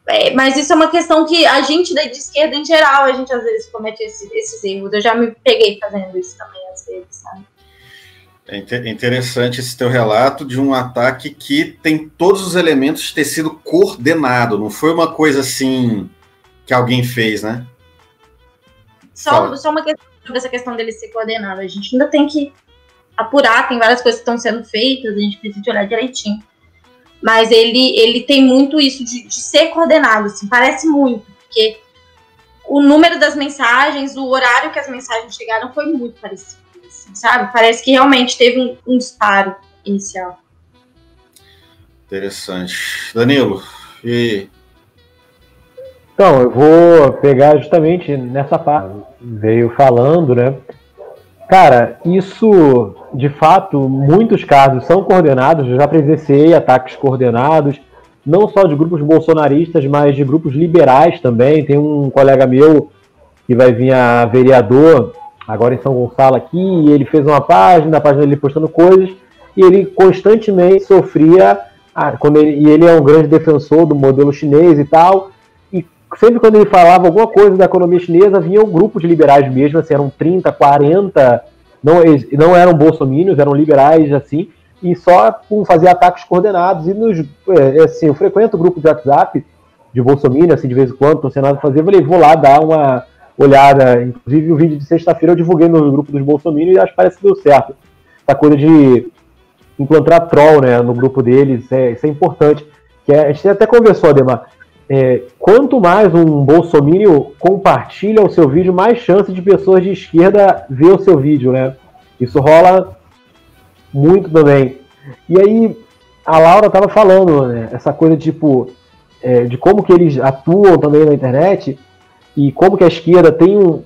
É, mas isso é uma questão que a gente de esquerda em geral, a gente às vezes comete esse, esses erros. Eu já me peguei fazendo isso também às vezes, sabe? É interessante esse teu relato de um ataque que tem todos os elementos de ter sido coordenado, não foi uma coisa assim que alguém fez, né? Só, só uma questão sobre essa questão dele ser coordenado. A gente ainda tem que apurar, tem várias coisas que estão sendo feitas, a gente precisa olhar direitinho. Mas ele, ele tem muito isso de, de ser coordenado, assim, parece muito, porque o número das mensagens, o horário que as mensagens chegaram foi muito parecido, assim, sabe? Parece que realmente teve um, um disparo inicial. Interessante. Danilo, e. Então, eu vou pegar justamente nessa parte. Veio falando, né? Cara, isso, de fato, muitos casos são coordenados. Eu já presenciei ataques coordenados, não só de grupos bolsonaristas, mas de grupos liberais também. Tem um colega meu que vai vir a vereador, agora em São Gonçalo aqui, e ele fez uma página, a página dele postando coisas, e ele constantemente sofria, quando ele, e ele é um grande defensor do modelo chinês e tal, e sempre quando ele falava alguma coisa da economia chinesa, vinha um grupo de liberais mesmo, assim, eram 30, 40, não, não eram bolsominions, eram liberais, assim, e só fazer ataques coordenados. E nos, é, assim, eu frequento o grupo de WhatsApp de bolsominion, assim, de vez em quando, estou sem nada a fazer, eu falei, vou lá dar uma olhada, inclusive o vídeo de sexta-feira eu divulguei no grupo dos bolsominions e acho que parece que deu certo. Essa coisa de implantar troll, né, no grupo deles, é, isso é importante. Que é, a gente até conversou, Ademar, é, quanto mais um bolsomínio compartilha o seu vídeo, mais chance de pessoas de esquerda ver o seu vídeo, né? Isso rola muito também. E aí, a Laura estava falando, né, essa coisa tipo, é, de como que eles atuam também na internet e como que a esquerda tem um,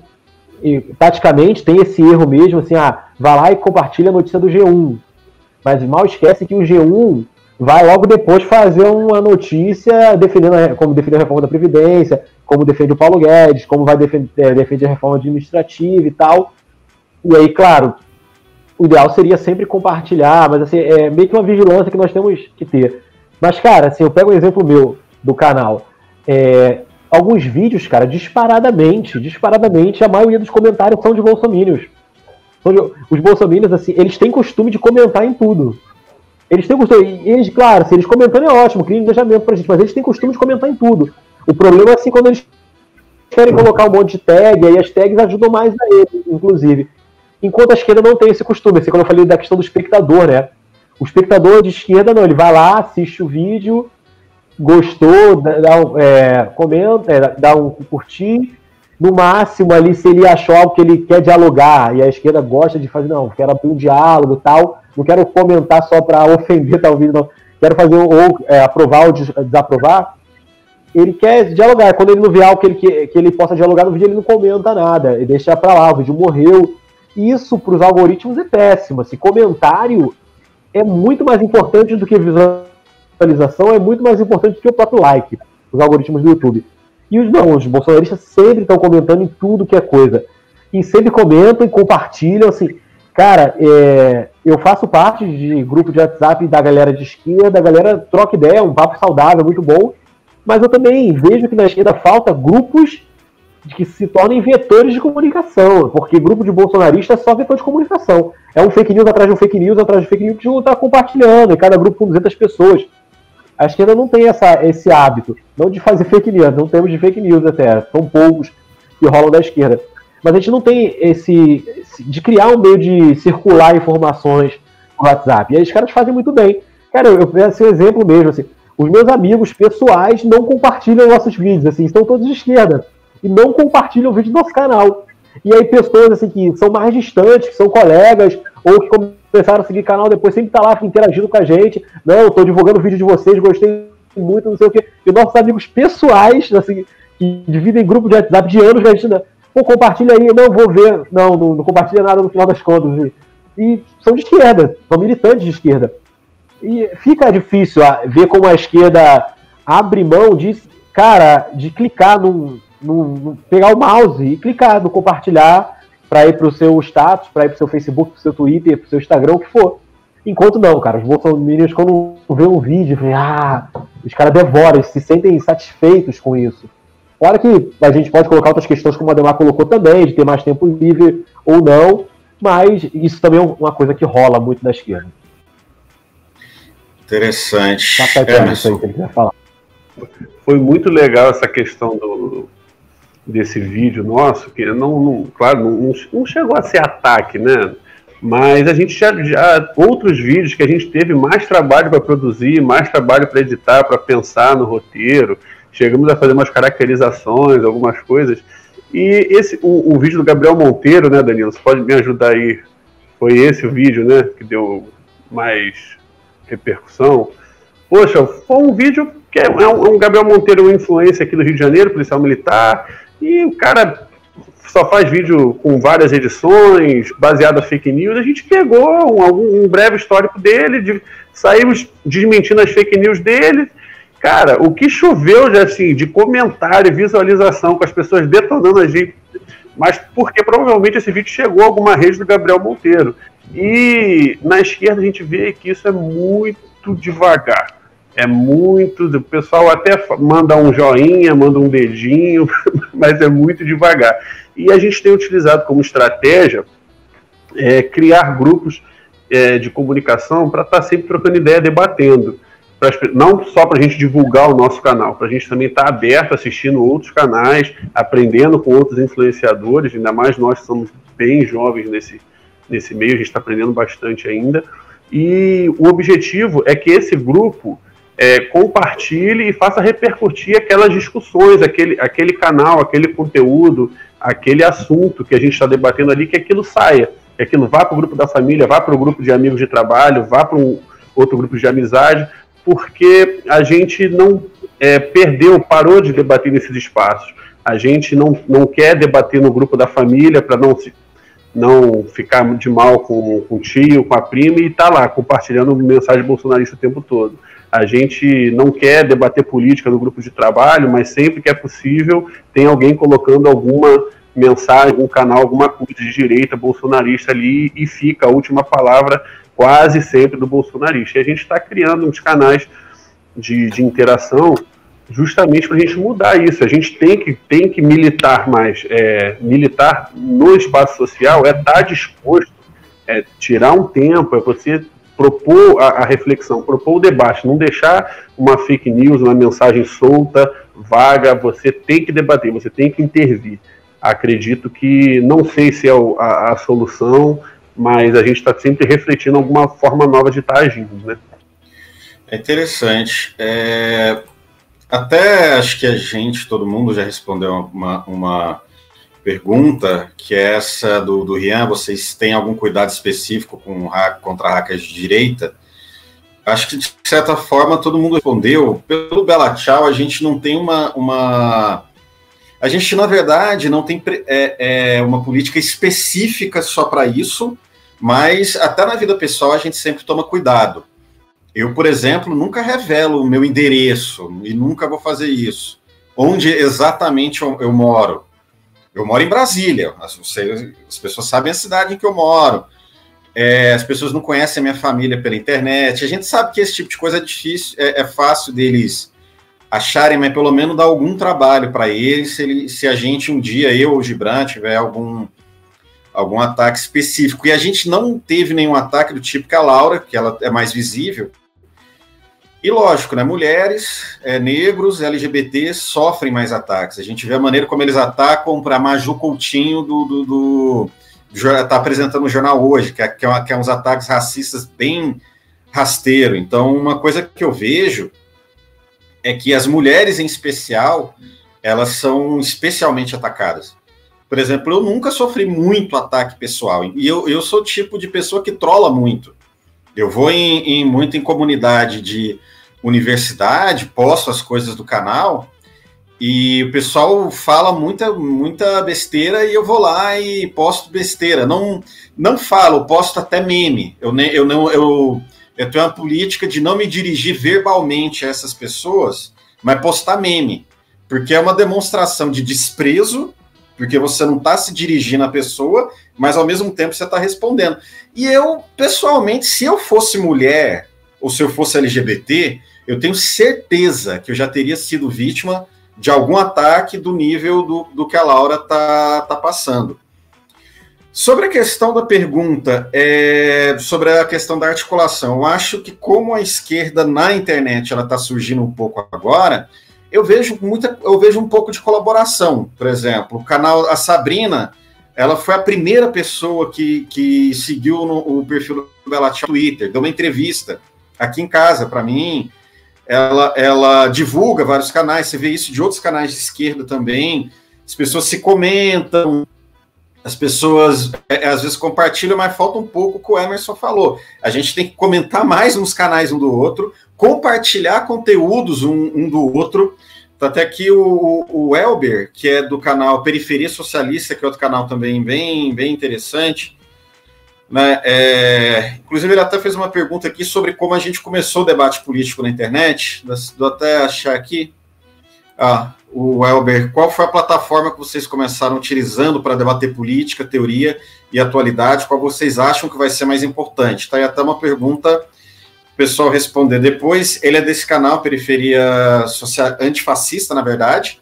e, taticamente tem esse erro mesmo, assim, ah, vai lá e compartilha a notícia do G1. Mas mal esquece que o G1 vai logo depois fazer uma notícia defendendo a, como defende a reforma da Previdência, como defende o Paulo Guedes, como vai defender, é, defender a reforma administrativa e tal. E aí, claro, o ideal seria sempre compartilhar, mas assim, é meio que uma vigilância que nós temos que ter. Mas, cara, assim, eu pego um exemplo meu do canal. É, alguns vídeos, cara, disparadamente, disparadamente, a maioria dos comentários são de bolsomínios. Os bolsomínios, assim, eles têm costume de comentar em tudo. Eles têm costume, eles, claro, se eles comentando é ótimo, cria engajamento pra gente, mas eles têm costume de comentar em tudo. O problema é assim quando eles querem colocar um monte de tag, aí as tags ajudam mais a eles, inclusive. Enquanto a esquerda não tem esse costume, assim, quando eu falei da questão do espectador, né? O espectador de esquerda não, ele vai lá, assiste o vídeo, gostou, dá, é, comenta, é, dá um curtir. No máximo ali, se ele achou algo que ele quer dialogar, e a esquerda gosta de fazer, não, quero abrir um diálogo tal, não quero comentar só para ofender talvez, não. Quero fazer ou é, aprovar ou desaprovar. Ele quer dialogar. Quando ele não vê algo que ele, que, que ele possa dialogar no vídeo, ele não comenta nada. Ele deixa para lá, o vídeo morreu. Isso para os algoritmos é péssimo. Assim, comentário é muito mais importante do que visualização, é muito mais importante que o próprio like, os algoritmos do YouTube. E os não, os bolsonaristas sempre estão comentando em tudo que é coisa. E sempre comentam e compartilham, assim. Cara, é, eu faço parte de grupo de WhatsApp da galera de esquerda, a galera troca ideia, um papo saudável, muito bom. Mas eu também vejo que na esquerda falta grupos que se tornem vetores de comunicação, porque grupo de bolsonarista é só vetor de comunicação. É um fake news atrás de um fake news, atrás de fake news que está compartilhando, e cada grupo com 200 pessoas. A esquerda não tem essa, esse hábito, não de fazer fake news, não temos de fake news até, são poucos que rolam da esquerda. Mas a gente não tem esse, de criar um meio de circular informações no WhatsApp. E aí os caras fazem muito bem. Cara, eu, eu esse exemplo mesmo, assim, os meus amigos pessoais não compartilham nossos vídeos, assim, estão todos de esquerda e não compartilham o vídeo do nosso canal. E aí pessoas assim que são mais distantes, que são colegas, ou que começaram a seguir o canal depois, sempre tá lá interagindo com a gente. Não, estou divulgando o vídeo de vocês, gostei muito, não sei o quê. E nossos amigos pessoais, assim, que dividem grupo de WhatsApp de anos, a gente não, pô, compartilha aí, não vou ver, não, não, não compartilha nada no final das contas. E, e são de esquerda, são militantes de esquerda. E fica difícil ah, ver como a esquerda abre mão de, cara, de clicar num, no, pegar o mouse e clicar no compartilhar para ir para o seu status, para ir para o seu Facebook, para o seu Twitter, para o seu Instagram, o que for. Enquanto não, cara, os bolsominions quando vê um vídeo, vê, ah, os caras devoram, se sentem satisfeitos com isso. Fora que a gente pode colocar outras questões, como a Demar colocou também, de ter mais tempo livre ou não, mas isso também é uma coisa que rola muito na esquerda. Interessante. Tá é, isso aí que ele quer falar. Foi muito legal essa questão do, desse vídeo nosso, que não, não claro, não, não, chegou a ser ataque, né? Mas a gente já, já outros vídeos que a gente teve mais trabalho para produzir, mais trabalho para editar, para pensar no roteiro, chegamos a fazer umas caracterizações, algumas coisas. E esse o, o vídeo do Gabriel Monteiro, né, Danilo? Você pode me ajudar aí? Foi esse o vídeo, né, que deu mais repercussão. Poxa, foi um vídeo que é, é um, é um Gabriel Monteiro, influência aqui do Rio de Janeiro, policial militar, e o cara só faz vídeo com várias edições, baseado em fake news. A gente pegou um, um breve histórico dele, de, saímos desmentindo as fake news dele. Cara, o que choveu já assim, de comentário visualização com as pessoas detonando a gente, mas porque provavelmente esse vídeo chegou a alguma rede do Gabriel Monteiro. E na esquerda a gente vê que isso é muito devagar. É muito. O pessoal até manda um joinha, manda um dedinho, mas é muito devagar. E a gente tem utilizado como estratégia é, criar grupos é, de comunicação para estar tá sempre trocando ideia, debatendo. Pra, não só para a gente divulgar o nosso canal, para a gente também estar tá aberto assistindo outros canais, aprendendo com outros influenciadores, ainda mais nós somos bem jovens nesse, nesse meio, a gente está aprendendo bastante ainda. E o objetivo é que esse grupo é, compartilhe e faça repercutir aquelas discussões, aquele, aquele canal, aquele conteúdo, aquele assunto que a gente está debatendo ali, que aquilo saia, que aquilo vá para o grupo da família, vá para o grupo de amigos de trabalho, vá para um outro grupo de amizade, porque a gente não é, perdeu, parou de debater nesses espaços. A gente não, não quer debater no grupo da família para não se não ficar de mal com, com o tio, com a prima e tá lá compartilhando mensagem bolsonarista o tempo todo. A gente não quer debater política no grupo de trabalho, mas sempre que é possível tem alguém colocando alguma mensagem, um canal, alguma coisa de direita bolsonarista ali e fica a última palavra quase sempre do bolsonarista. E a gente está criando uns canais de, de interação justamente para a gente mudar isso. A gente tem que, tem que militar mais. É, militar no espaço social é estar tá disposto, é tirar um tempo, é você propor a, a, reflexão, propor o debate, não deixar uma fake news, uma mensagem solta, vaga, você tem que debater, você tem que intervir. Acredito que, não sei se é a, a solução, mas a gente está sempre refletindo alguma forma nova de estar tá agindo, né? É interessante. É, até acho que a gente, todo mundo já respondeu uma, uma pergunta, que é essa do, do Rian, vocês têm algum cuidado específico com contra hackers de direita? Acho que, de certa forma, todo mundo respondeu. Pelo Bela Tchau, a gente não tem uma... uma... A gente, na verdade, não tem é, é, uma política específica só para isso, mas até na vida pessoal a gente sempre toma cuidado. Eu, por exemplo, nunca revelo o meu endereço e nunca vou fazer isso. Onde exatamente eu, eu moro? Eu moro em Brasília. As, as, pessoas sabem a cidade em que eu moro. É, as pessoas não conhecem a minha família pela internet. A gente sabe que esse tipo de coisa é difícil, é, é fácil deles acharem, mas pelo menos dá algum trabalho para eles. Se, ele, se a gente um dia, eu ou Gibran, tiver algum algum ataque específico. E a gente não teve nenhum ataque do tipo que a Laura, que ela é mais visível, e lógico, né, mulheres, é, negros, LGBT sofrem mais ataques. A gente vê a maneira como eles atacam para Maju Coutinho do, do, do, tá apresentando o jornal hoje, que é, é que é uns ataques racistas bem rasteiro. Então, uma coisa que eu vejo é que as mulheres, em especial, elas são especialmente atacadas. Por exemplo, eu nunca sofri muito ataque pessoal, e eu, eu sou o tipo de pessoa que trola muito. Eu vou em, em muito em comunidade de universidade, posto as coisas do canal e o pessoal fala muita, muita besteira e eu vou lá e posto besteira. Não, não falo, posto até meme. Eu, ne, eu não, eu, eu tenho uma política de não me dirigir verbalmente a essas pessoas, mas postar meme, porque é uma demonstração de desprezo, porque você não está se dirigindo à pessoa, mas ao mesmo tempo você está respondendo. E eu, pessoalmente, se eu fosse mulher ou se eu fosse LGBT, eu tenho certeza que eu já teria sido vítima de algum ataque do nível do, do que a Laura está tá passando. Sobre a questão da pergunta, é, sobre a questão da articulação, eu acho que como a esquerda na internet ela está surgindo um pouco agora, eu vejo muita, eu vejo um pouco de colaboração. Por exemplo, o canal a Sabrina, ela foi a primeira pessoa que, que seguiu no, o perfil do Belatia no Twitter, deu uma entrevista aqui em casa para mim ela, ela divulga vários canais, você vê isso de outros canais de esquerda também, as pessoas se comentam, as pessoas é, às vezes compartilham, mas falta um pouco o que o Emerson falou. A gente tem que comentar mais nos canais um do outro, compartilhar conteúdos um, um do outro. Tá até aqui o, o Elber, que é do canal Periferia Socialista, que é outro canal também bem, bem interessante. Né? É, inclusive, ele até fez uma pergunta aqui sobre como a gente começou o debate político na internet. Vou até achar aqui. Ah, o Elber, qual foi a plataforma que vocês começaram utilizando para debater política, teoria e atualidade? Qual vocês acham que vai ser mais importante? Tá aí até uma pergunta o pessoal responder depois. Ele é desse canal, Periferia Social Antifascista, na verdade,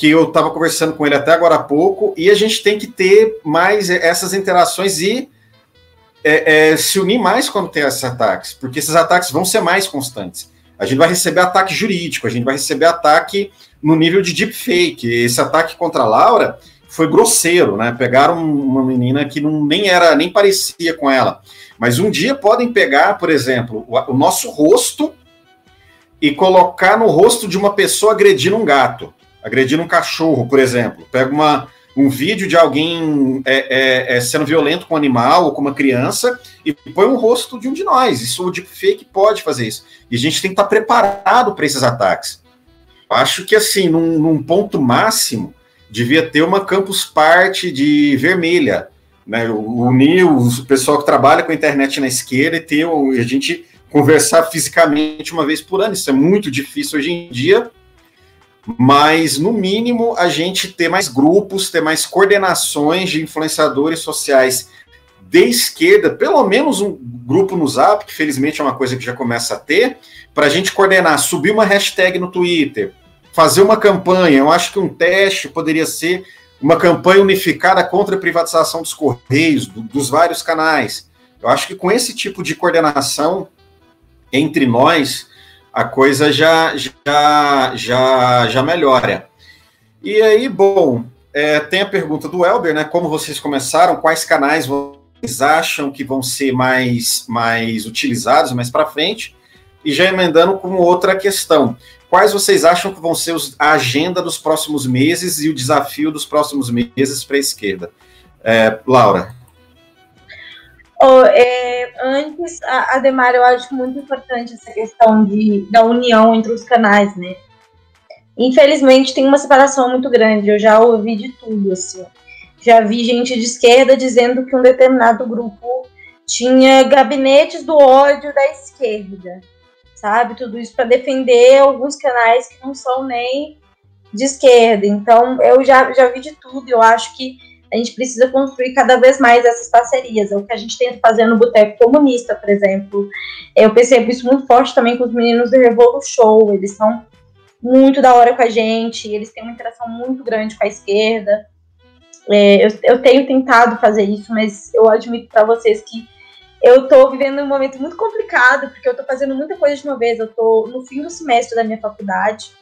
que eu estava conversando com ele até agora há pouco, e a gente tem que ter mais essas interações e é, é, se unir mais quando tem esses ataques, porque esses ataques vão ser mais constantes. A gente vai receber ataque jurídico, a gente vai receber ataque no nível de deepfake. Esse ataque contra a Laura foi grosseiro, né? Pegaram uma menina que não, nem era, nem parecia com ela. Mas um dia podem pegar, por exemplo, o, o nosso rosto e colocar no rosto de uma pessoa agredindo um gato, agredindo um cachorro, por exemplo. Pega uma, um vídeo de alguém é, é, é, sendo violento com um animal ou com uma criança e põe um rosto de um de nós. Isso o deepfake pode fazer isso. E a gente tem que estar preparado para esses ataques. Acho que assim, num, num, ponto máximo, devia ter uma campus party de vermelha, né? Unir o pessoal que trabalha com a internet na esquerda e ter a gente conversar fisicamente uma vez por ano. Isso é muito difícil hoje em dia mas no mínimo a gente ter mais grupos, ter mais coordenações de influenciadores sociais de esquerda, pelo menos um grupo no Zap, que felizmente é uma coisa que já começa a ter, para a gente coordenar, subir uma hashtag no Twitter, fazer uma campanha. Eu acho que um teste poderia ser uma campanha unificada contra a privatização dos Correios, do, dos vários canais. Eu acho que com esse tipo de coordenação entre nós, a coisa já, já, já, já melhora. E aí, bom, é, tem a pergunta do Elber, né? Como vocês começaram, quais canais vocês acham que vão ser mais, mais utilizados mais para frente? E já emendando com outra questão. Quais vocês acham que vão ser os, a agenda dos próximos meses e o desafio dos próximos meses para a esquerda? É, Laura. Oh, é, antes, a Ademar, eu acho muito importante essa questão de, da união entre os canais, né? Infelizmente, tem uma separação muito grande. Eu já ouvi de tudo, assim. Já vi gente de esquerda dizendo que um determinado grupo tinha gabinetes do ódio da esquerda, sabe? Tudo isso para defender alguns canais que não são nem de esquerda. Então, eu já, já vi de tudo. Eu acho que a gente precisa construir cada vez mais essas parcerias. É o que a gente tenta fazer no Boteco Comunista, por exemplo. Eu percebo isso muito forte também com os meninos do Revolu Show. Eles são muito da hora com a gente, eles têm uma interação muito grande com a esquerda. É, eu, eu, tenho tentado fazer isso, mas eu admito para vocês que eu estou vivendo um momento muito complicado, porque eu estou fazendo muita coisa de uma vez. Eu estou no fim do semestre da minha faculdade,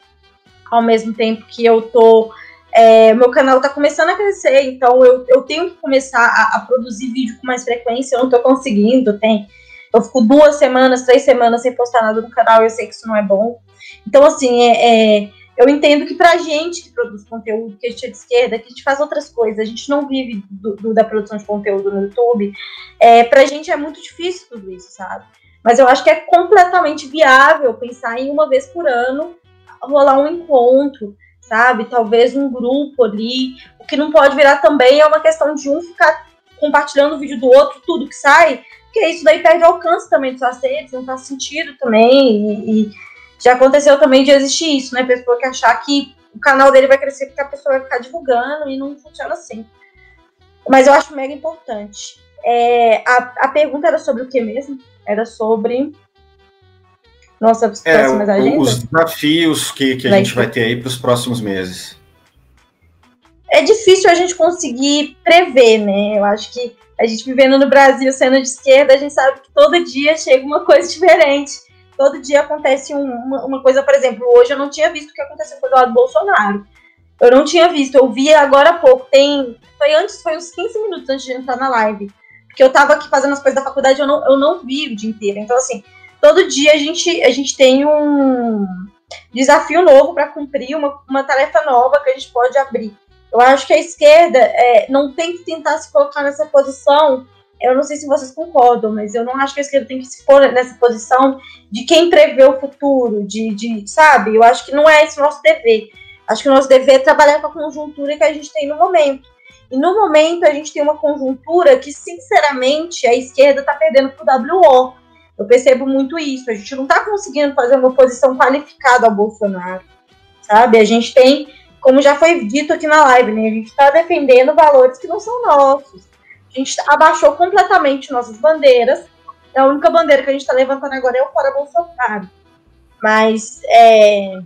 ao mesmo tempo que eu estou é, meu canal está começando a crescer, então eu, eu tenho que começar a, a, produzir vídeo com mais frequência, eu não estou conseguindo, tem, eu fico duas semanas, três semanas sem postar nada no canal, eu sei que isso não é bom. Então, assim, é, é eu entendo que pra gente que produz conteúdo, que a gente é de esquerda, que a gente faz outras coisas, a gente não vive do, do, da produção de conteúdo no YouTube, é, pra gente é muito difícil tudo isso, sabe? Mas eu acho que é completamente viável pensar em uma vez por ano rolar um encontro, sabe? Talvez um grupo ali. O que não pode virar também é uma questão de um ficar compartilhando o vídeo do outro, tudo que sai, porque isso daí perde alcance também dos aceitos, não faz sentido também. E, e, já aconteceu também de existir isso, né? Pessoa que achar que o canal dele vai crescer porque a pessoa vai ficar divulgando e não funciona assim. Mas eu acho mega importante. É, a, a pergunta era sobre o que mesmo? Era sobre nossas é, próximas agendas? Os desafios que, que a gente vai ter aí para os próximos meses. É difícil a gente conseguir prever, né? Eu acho que a gente vivendo no Brasil, sendo de esquerda, a gente sabe que todo dia chega uma coisa diferente. Todo dia acontece uma, uma coisa, por exemplo, hoje eu não tinha visto o que aconteceu com o Eduardo Bolsonaro. Eu não tinha visto, eu vi agora há pouco. Tem. Foi antes, foi uns 15 minutos antes de entrar na live. Porque eu tava aqui fazendo as coisas da faculdade, eu não, eu não vi o dia inteiro. Então, assim, todo dia a gente, a gente tem um desafio novo para cumprir, uma, uma tarefa nova que a gente pode abrir. Eu acho que a esquerda é, não tem que tentar se colocar nessa posição. Eu não sei se vocês concordam, mas eu não acho que a esquerda tem que se pôr nessa posição de quem prevê o futuro, de, de sabe? Eu acho que não é esse o nosso dever. Acho que o nosso dever é trabalhar com a conjuntura que a gente tem no momento. E no momento a gente tem uma conjuntura que, sinceramente, a esquerda está perdendo para o WO. Eu percebo muito isso. A gente não está conseguindo fazer uma oposição qualificada ao Bolsonaro, sabe? A gente tem, como já foi dito aqui na live, né? A gente está defendendo valores que não são nossos. A gente abaixou completamente nossas bandeiras. A única bandeira que a gente está levantando agora é o fora Bolsonaro. Mas, é...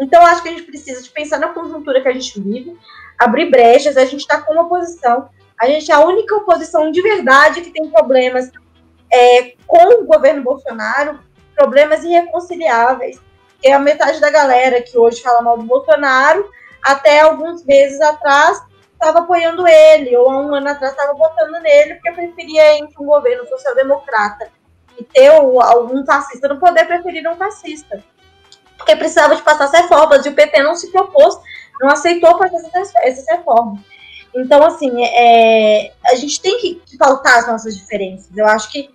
então acho que a gente precisa de pensar na conjuntura que a gente vive, abrir brechas. A gente está com uma oposição. A gente é a única oposição de verdade que tem problemas é, com o governo Bolsonaro problemas irreconciliáveis. Que a metade da galera que hoje fala mal do Bolsonaro, até alguns meses atrás, estava apoiando ele, ou há um ano atrás estava votando nele, porque preferia entre um governo social-democrata e ter algum fascista no poder, preferir um fascista. Porque precisava de passar as reformas, e o PT não se propôs, não aceitou fazer essas reformas. Então, assim, é, a gente tem que faltar as nossas diferenças. Eu acho que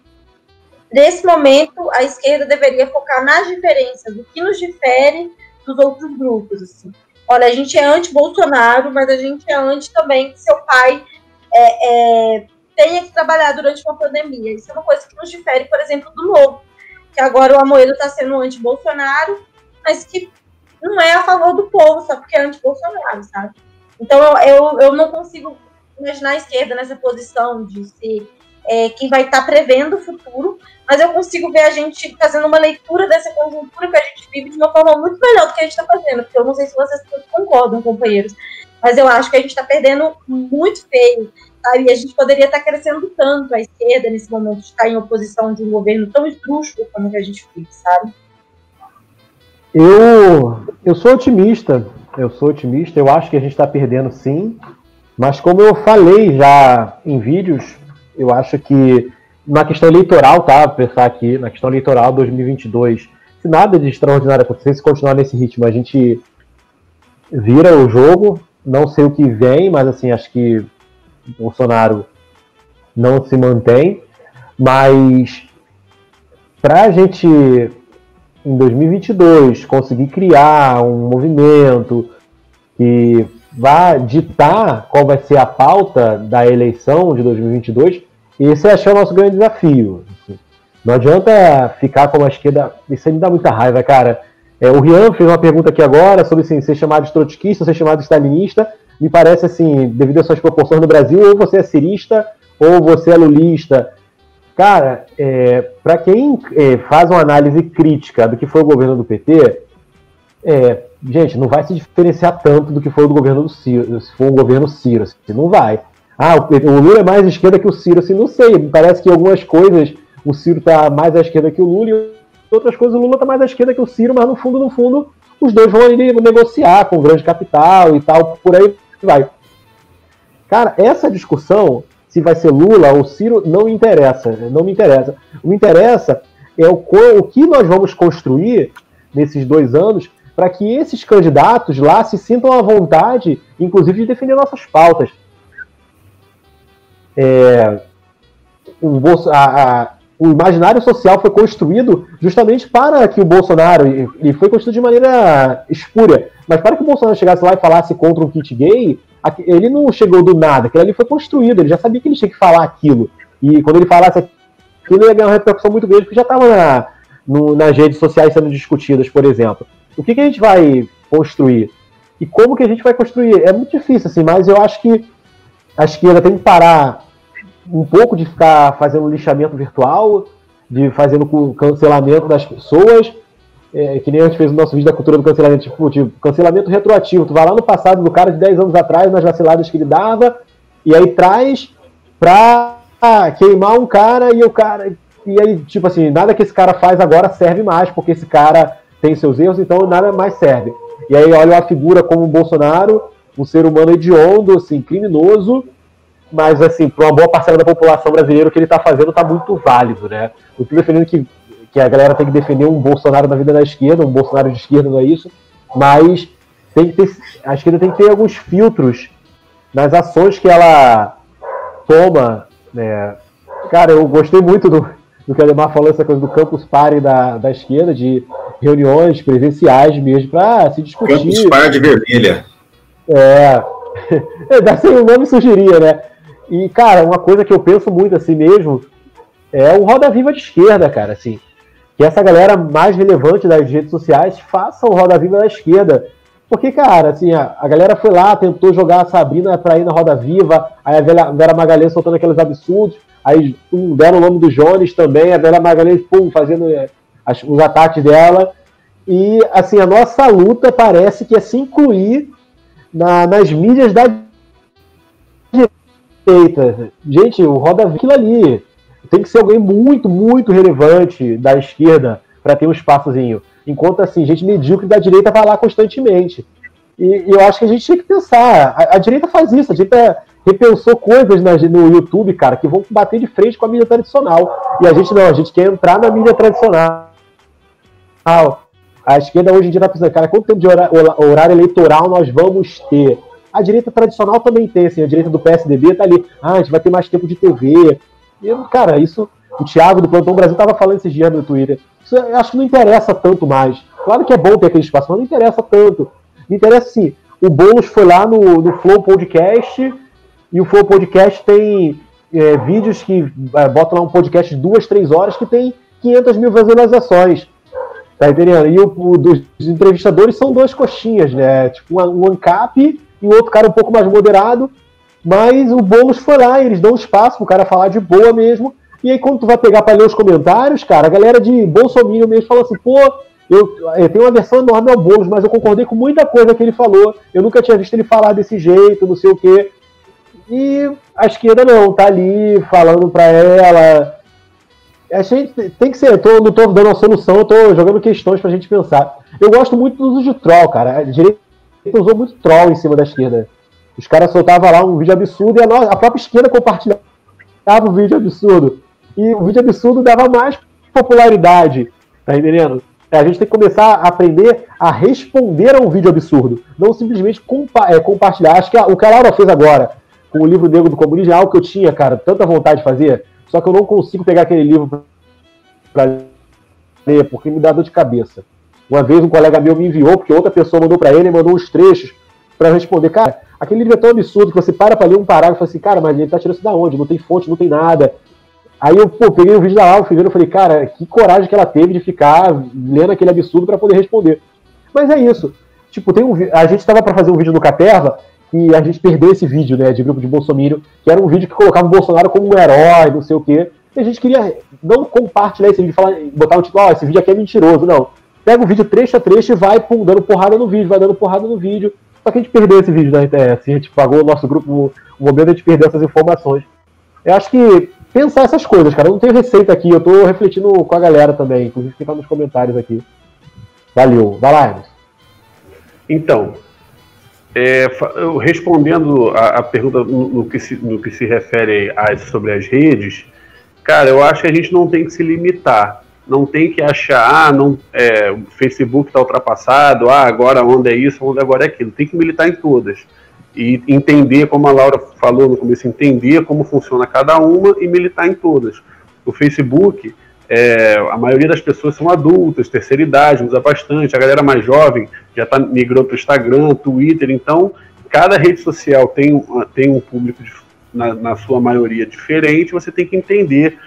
Nesse momento, a esquerda deveria focar nas diferenças, o que nos difere dos outros grupos. Assim. Olha, a gente é anti-Bolsonaro, mas a gente é anti também que seu pai é, é, tenha que trabalhar durante uma pandemia. Isso é uma coisa que nos difere, por exemplo, do Novo, que agora o Amoedo está sendo anti-Bolsonaro, mas que não é a favor do povo, só porque é anti-Bolsonaro, sabe? Então eu, eu, não consigo imaginar a esquerda nessa posição de ser é, quem vai estar tá prevendo o futuro, mas eu consigo ver a gente fazendo uma leitura dessa conjuntura que a gente vive de uma forma muito melhor do que a gente está fazendo, porque eu não sei se vocês concordam, companheiros, mas eu acho que a gente está perdendo muito feio, sabe? E a gente poderia estar tá crescendo tanto a esquerda nesse momento de estar em oposição de um governo tão esdrúxulo como que a gente vive, sabe? Eu, eu sou otimista, eu sou otimista, eu acho que a gente está perdendo sim, mas como eu falei já em vídeos, eu acho que na questão eleitoral, tá? Pensar aqui, na questão eleitoral 2022, se nada de extraordinário acontecer, se continuar nesse ritmo, a gente vira o jogo, não sei o que vem, mas assim, acho que Bolsonaro não se mantém, mas para a gente em 2022 conseguir criar um movimento que vá ditar qual vai ser a pauta da eleição de 2022, esse é o nosso grande desafio. Não adianta ficar como a esquerda. Isso aí me dá muita raiva, cara. É, o Rian fez uma pergunta aqui agora sobre assim, ser chamado de trotskista, ser chamado de stalinista. Me parece assim, devido às suas proporções no Brasil, ou você é cirista ou você é lulista. Cara, é, para quem é, faz uma análise crítica do que foi o governo do PT, é, gente, não vai se diferenciar tanto do que foi o do governo do Ciro, se for um governo Ciro, assim, não vai. Ah, o, o, Lula é mais esquerda que o Ciro, assim, não sei, parece que algumas coisas o Ciro está mais à esquerda que o Lula e outras coisas o Lula está mais à esquerda que o Ciro, mas no fundo, no fundo, os dois vão ali negociar com o grande capital e tal, por aí vai. Cara, essa discussão se vai ser Lula ou Ciro, não me interessa. Não me interessa. O que interessa é o, o que nós vamos construir nesses dois anos para que esses candidatos lá se sintam à vontade, inclusive, de defender nossas pautas. É, o, a, a, o, imaginário social foi construído justamente para que o Bolsonaro, e foi construído de maneira espúria, mas para que o Bolsonaro chegasse lá e falasse contra um kit gay, ele não chegou do nada, aquilo ali foi construído, ele já sabia que ele tinha que falar aquilo. E quando ele falasse aquilo, ia ganhar uma repercussão muito grande, porque já estava na, nas redes sociais sendo discutidas, por exemplo. O que, que a gente vai construir? E como que a gente vai construir? É muito difícil, assim, mas eu acho que a esquerda tem que parar um pouco de ficar fazendo lixamento virtual, de fazendo cancelamento das pessoas, é, que nem a gente fez o nosso vídeo da cultura do cancelamento, tipo, tipo, cancelamento retroativo. Tu vai lá no passado do cara de 10 anos atrás, nas vaciladas que ele dava, e aí traz pra queimar um cara e o cara. E aí, tipo assim, nada que esse cara faz agora serve mais, porque esse cara tem seus erros, então nada mais serve. E aí olha uma figura como o Bolsonaro, um ser humano hediondo, assim, criminoso, mas assim, para uma boa parcela da população brasileira, o que ele está fazendo está muito válido, né? Eu estou defendendo que que a galera tem que defender um Bolsonaro na vida da esquerda, um Bolsonaro de esquerda não é isso, mas tem que ter, a esquerda tem que ter alguns filtros nas ações que ela toma. Né? Cara, eu gostei muito do, do que a Ademar falou, essa coisa do campus party da, da esquerda, de reuniões presenciais mesmo, para se discutir. Campus party de vermelha. É, assim o nome sugeria, né? E, cara, uma coisa que eu penso muito assim mesmo é o Roda Viva de esquerda, cara, assim que essa galera mais relevante das redes sociais faça o Roda Viva da esquerda. Porque, cara, assim, a, a galera foi lá, tentou jogar a Sabrina pra ir na Roda Viva, aí a Vera, Vera Magalhães soltando aqueles absurdos, aí um, deram o nome do Jones também, a Vera Magalhães, pum, fazendo é, as, os ataques dela. E, assim, a nossa luta parece que é se incluir na, nas mídias da direita. Gente, o Roda Viva ali tem que ser alguém muito, muito relevante da esquerda para ter um espaçozinho. Enquanto, assim, gente medíocre da direita vai lá constantemente. E, e eu acho que a gente tinha que pensar. A, a, direita faz isso, a direita repensou coisas na, no YouTube, cara, que vão bater de frente com a mídia tradicional. E a gente não, a gente quer entrar na mídia tradicional. A esquerda hoje em dia está pensando, cara, quanto tempo de horário eleitoral nós vamos ter? A direita tradicional também tem, assim, a direita do PSDB tá ali, ah, a gente vai ter mais tempo de TV, e, cara, isso. O Thiago do Plantão Brasil estava falando esses dias no Twitter. Isso eu acho que não interessa tanto mais. Claro que é bom ter aquele espaço, mas não interessa tanto. Me interessa sim. O Boulos foi lá no, no Flow Podcast e o Flow Podcast tem é, vídeos que é, botam lá um podcast de duas, três horas que tem 500 mil visualizações. Tá entendendo? E o, o dos entrevistadores são dois coxinhas, né? Tipo, um, um ANCAP e o outro cara um pouco mais moderado. Mas o Boulos foi lá, eles dão espaço pro cara falar de boa mesmo. E aí, quando tu vai pegar para ler os comentários, cara, a galera de Bolsonaro mesmo fala assim, pô, eu, eu tenho uma versão enorme ao Boulos, mas eu concordei com muita coisa que ele falou. Eu nunca tinha visto ele falar desse jeito, não sei o quê. E a esquerda não, tá ali falando pra ela. A gente tem que ser, eu tô, não tô dando uma solução, eu tô jogando questões pra gente pensar. Eu gosto muito do uso de troll, cara. A direita usou muito troll em cima da esquerda. Os caras soltavam lá um vídeo absurdo e a, a própria esquerda compartilhava o vídeo absurdo. E o vídeo absurdo dava mais popularidade, tá entendendo? É, a gente tem que começar a aprender a responder a um vídeo absurdo, não simplesmente compa é, compartilhar. Acho que a, o que a Laura fez agora com o livro Negro do Comunismo é algo que eu tinha, cara, tanta vontade de fazer, só que eu não consigo pegar aquele livro para ler, porque me dá dor de cabeça. Uma vez um colega meu me enviou, porque outra pessoa mandou para ele e mandou uns trechos para responder. Cara, aquele livro é tão absurdo que você para para ler um parágrafo e fala assim, cara, mas ele tá tirando isso da onde? Não tem fonte, não tem nada. Aí eu pô, peguei o vídeo da vendo e falei, cara, que coragem que ela teve de ficar lendo aquele absurdo para poder responder. Mas é isso. Tipo, tem um, a gente estava para fazer um vídeo no Caterva e a gente perdeu esse vídeo, né, de grupo de Bolsonaro, que era um vídeo que colocava o Bolsonaro como um herói, não sei o quê. E a gente queria não compartilhar esse vídeo, falar, botar um título, ó, oh, esse vídeo aqui é mentiroso, não. Pega o vídeo trecho a trecho e vai pum, dando porrada no vídeo, vai dando porrada no vídeo. Só que a gente perdeu esse vídeo da internet, assim, a gente pagou o nosso grupo, o momento a gente perdeu essas informações. Eu acho que pensar essas coisas, cara. Eu não tenho receita aqui, eu tô refletindo com a galera também, inclusive fica nos comentários aqui. Valeu. Vai lá, Emerson. Então, é, respondendo a, a pergunta no, no, que se, no que se refere a, sobre as redes, cara, eu acho que a gente não tem que se limitar. Não tem que achar, ah, não, é, o Facebook está ultrapassado, ah, agora onde é isso, onde agora é aquilo. Tem que militar em todas e entender, como a Laura falou no começo, entender como funciona cada uma e militar em todas. O Facebook, é, a maioria das pessoas são adultas, terceira idade, usa bastante, a galera mais jovem já está migrando para o Instagram, Twitter, então cada rede social tem, tem um público de, na, na, sua maioria diferente, você tem que entender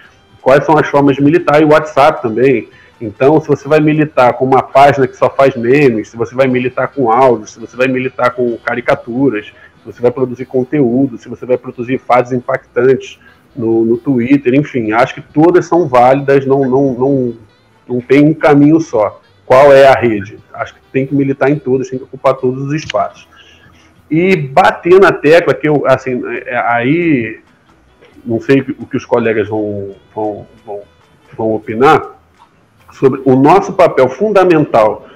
quais são as formas de militar, e o WhatsApp também, então, se você vai militar com uma página que só faz memes, se você vai militar com áudios, se você vai militar com caricaturas, se você vai produzir conteúdo, se você vai produzir fases impactantes no, no Twitter, enfim, acho que todas são válidas, não, não, não, não tem um caminho só. Qual é a rede? Acho que tem que militar em todas, tem que ocupar todos os espaços. E bater na tecla, que eu, assim, é, aí, não sei o que os colegas vão, vão, vão, vão opinar, sobre o nosso papel fundamental.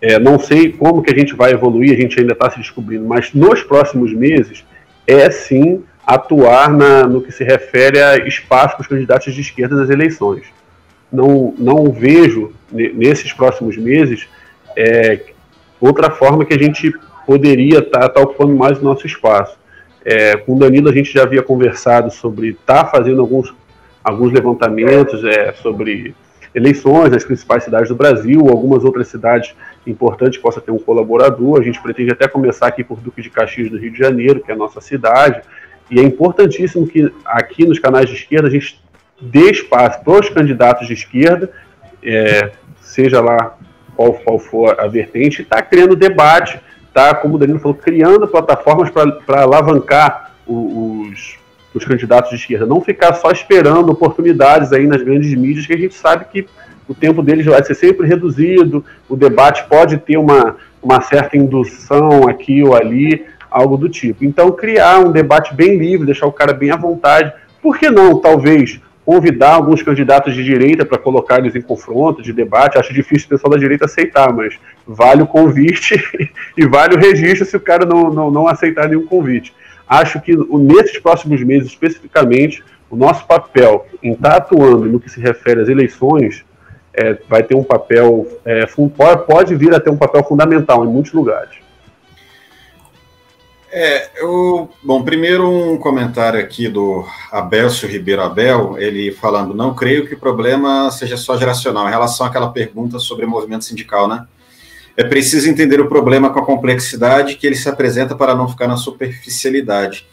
É, não sei como que a gente vai evoluir, a gente ainda está se descobrindo, mas nos próximos meses é sim atuar na, no que se refere a espaço para os candidatos de esquerda nas eleições. Não, não vejo nesses próximos meses é, outra forma que a gente poderia estar tá, tá ocupando mais o nosso espaço. É, com o Danilo a gente já havia conversado sobre estar tá fazendo alguns, alguns levantamentos é, sobre eleições nas principais cidades do Brasil, algumas outras cidades importantes que possa ter um colaborador. A gente pretende até começar aqui por Duque de Caxias do Rio de Janeiro, que é a nossa cidade, e é importantíssimo que aqui nos canais de esquerda a gente dê espaço para os candidatos de esquerda, é, seja lá qual, qual for a vertente, está criando debate, está, como o Danilo falou, criando plataformas para alavancar os, os candidatos de esquerda, não ficar só esperando oportunidades aí nas grandes mídias, que a gente sabe que o tempo deles vai ser sempre reduzido, o debate pode ter uma, uma certa indução aqui ou ali, algo do tipo. Então, criar um debate bem livre, deixar o cara bem à vontade. Por que não, talvez, convidar alguns candidatos de direita para colocar eles em confronto, de debate? Acho difícil o pessoal da direita aceitar, mas vale o convite e vale o registro se o cara não, não, não aceitar nenhum convite acho que nesses próximos meses, especificamente, o nosso papel em estar tá atuando no que se refere às eleições é, vai ter um papel, é, pode vir a ter um papel fundamental em muitos lugares. É, eu, bom, primeiro um comentário aqui do Abelcio Ribeiro Abel, ele falando, não creio que o problema seja só geracional, em relação àquela pergunta sobre movimento sindical, né? É preciso entender o problema com a complexidade que ele se apresenta para não ficar na superficialidade.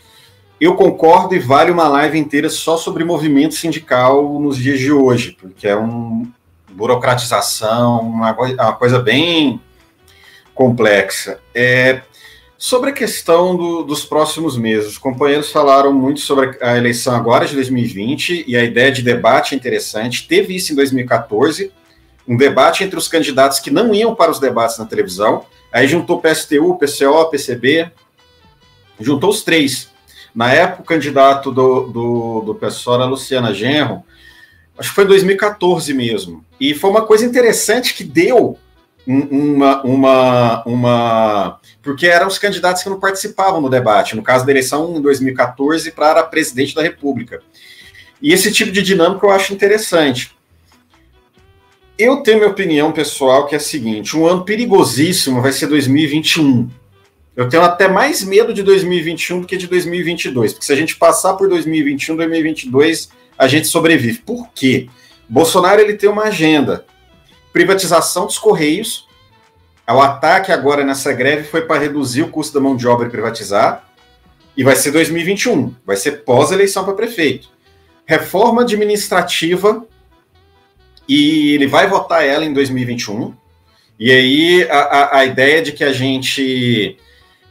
Eu concordo e vale uma live inteira só sobre movimento sindical nos dias de hoje, porque é um, burocratização, uma, uma coisa bem complexa. É, sobre a questão do, dos próximos meses, os companheiros falaram muito sobre a eleição agora de 2020 e a ideia de debate interessante. Teve isso em 2014, um debate entre os candidatos que não iam para os debates na televisão. Aí juntou PSTU, PCO, PCB, juntou os três. Na época, o candidato do, do, do PSOL era Luciana Genro, acho que foi em 2014 mesmo. E foi uma coisa interessante que deu uma, uma, uma. Porque eram os candidatos que não participavam no debate, no caso da eleição em 2014 para presidente da República. E esse tipo de dinâmica eu acho interessante. Eu tenho minha opinião pessoal que é a seguinte: um ano perigosíssimo vai ser 2021. Eu tenho até mais medo de 2021 do que de 2022, porque se a gente passar por 2021, 2022, a gente sobrevive. Por quê? Bolsonaro ele tem uma agenda privatização dos Correios. O ataque agora nessa greve foi para reduzir o custo da mão de obra e privatizar. E vai ser 2021, vai ser pós-eleição para prefeito. Reforma administrativa, e ele vai votar ela em 2021. E aí a, a, a ideia de que a gente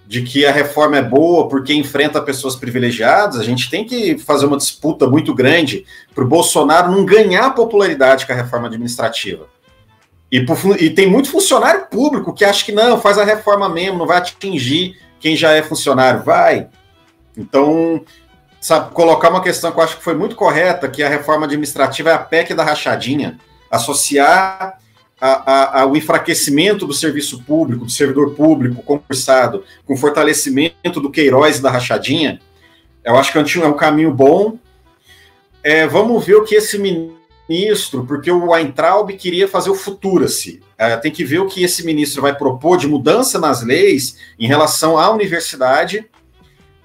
de que a reforma é boa porque enfrenta pessoas privilegiadas, a gente tem que fazer uma disputa muito grande para o Bolsonaro não ganhar popularidade com a reforma administrativa. E, e, tem muito funcionário público que acha que não, faz a reforma mesmo, não vai atingir quem já é funcionário. Vai. Então, sabe, colocar uma questão que eu acho que foi muito correta, que a reforma administrativa é a PEC da rachadinha, associar a, a, a, o enfraquecimento do serviço público, do servidor público concursado, com o fortalecimento do Queiroz e da rachadinha, eu acho que é um caminho bom. É, vamos ver o que esse ministro, porque o Weintraub queria fazer o futuro-se. É, tem que ver o que esse ministro vai propor de mudança nas leis em relação à universidade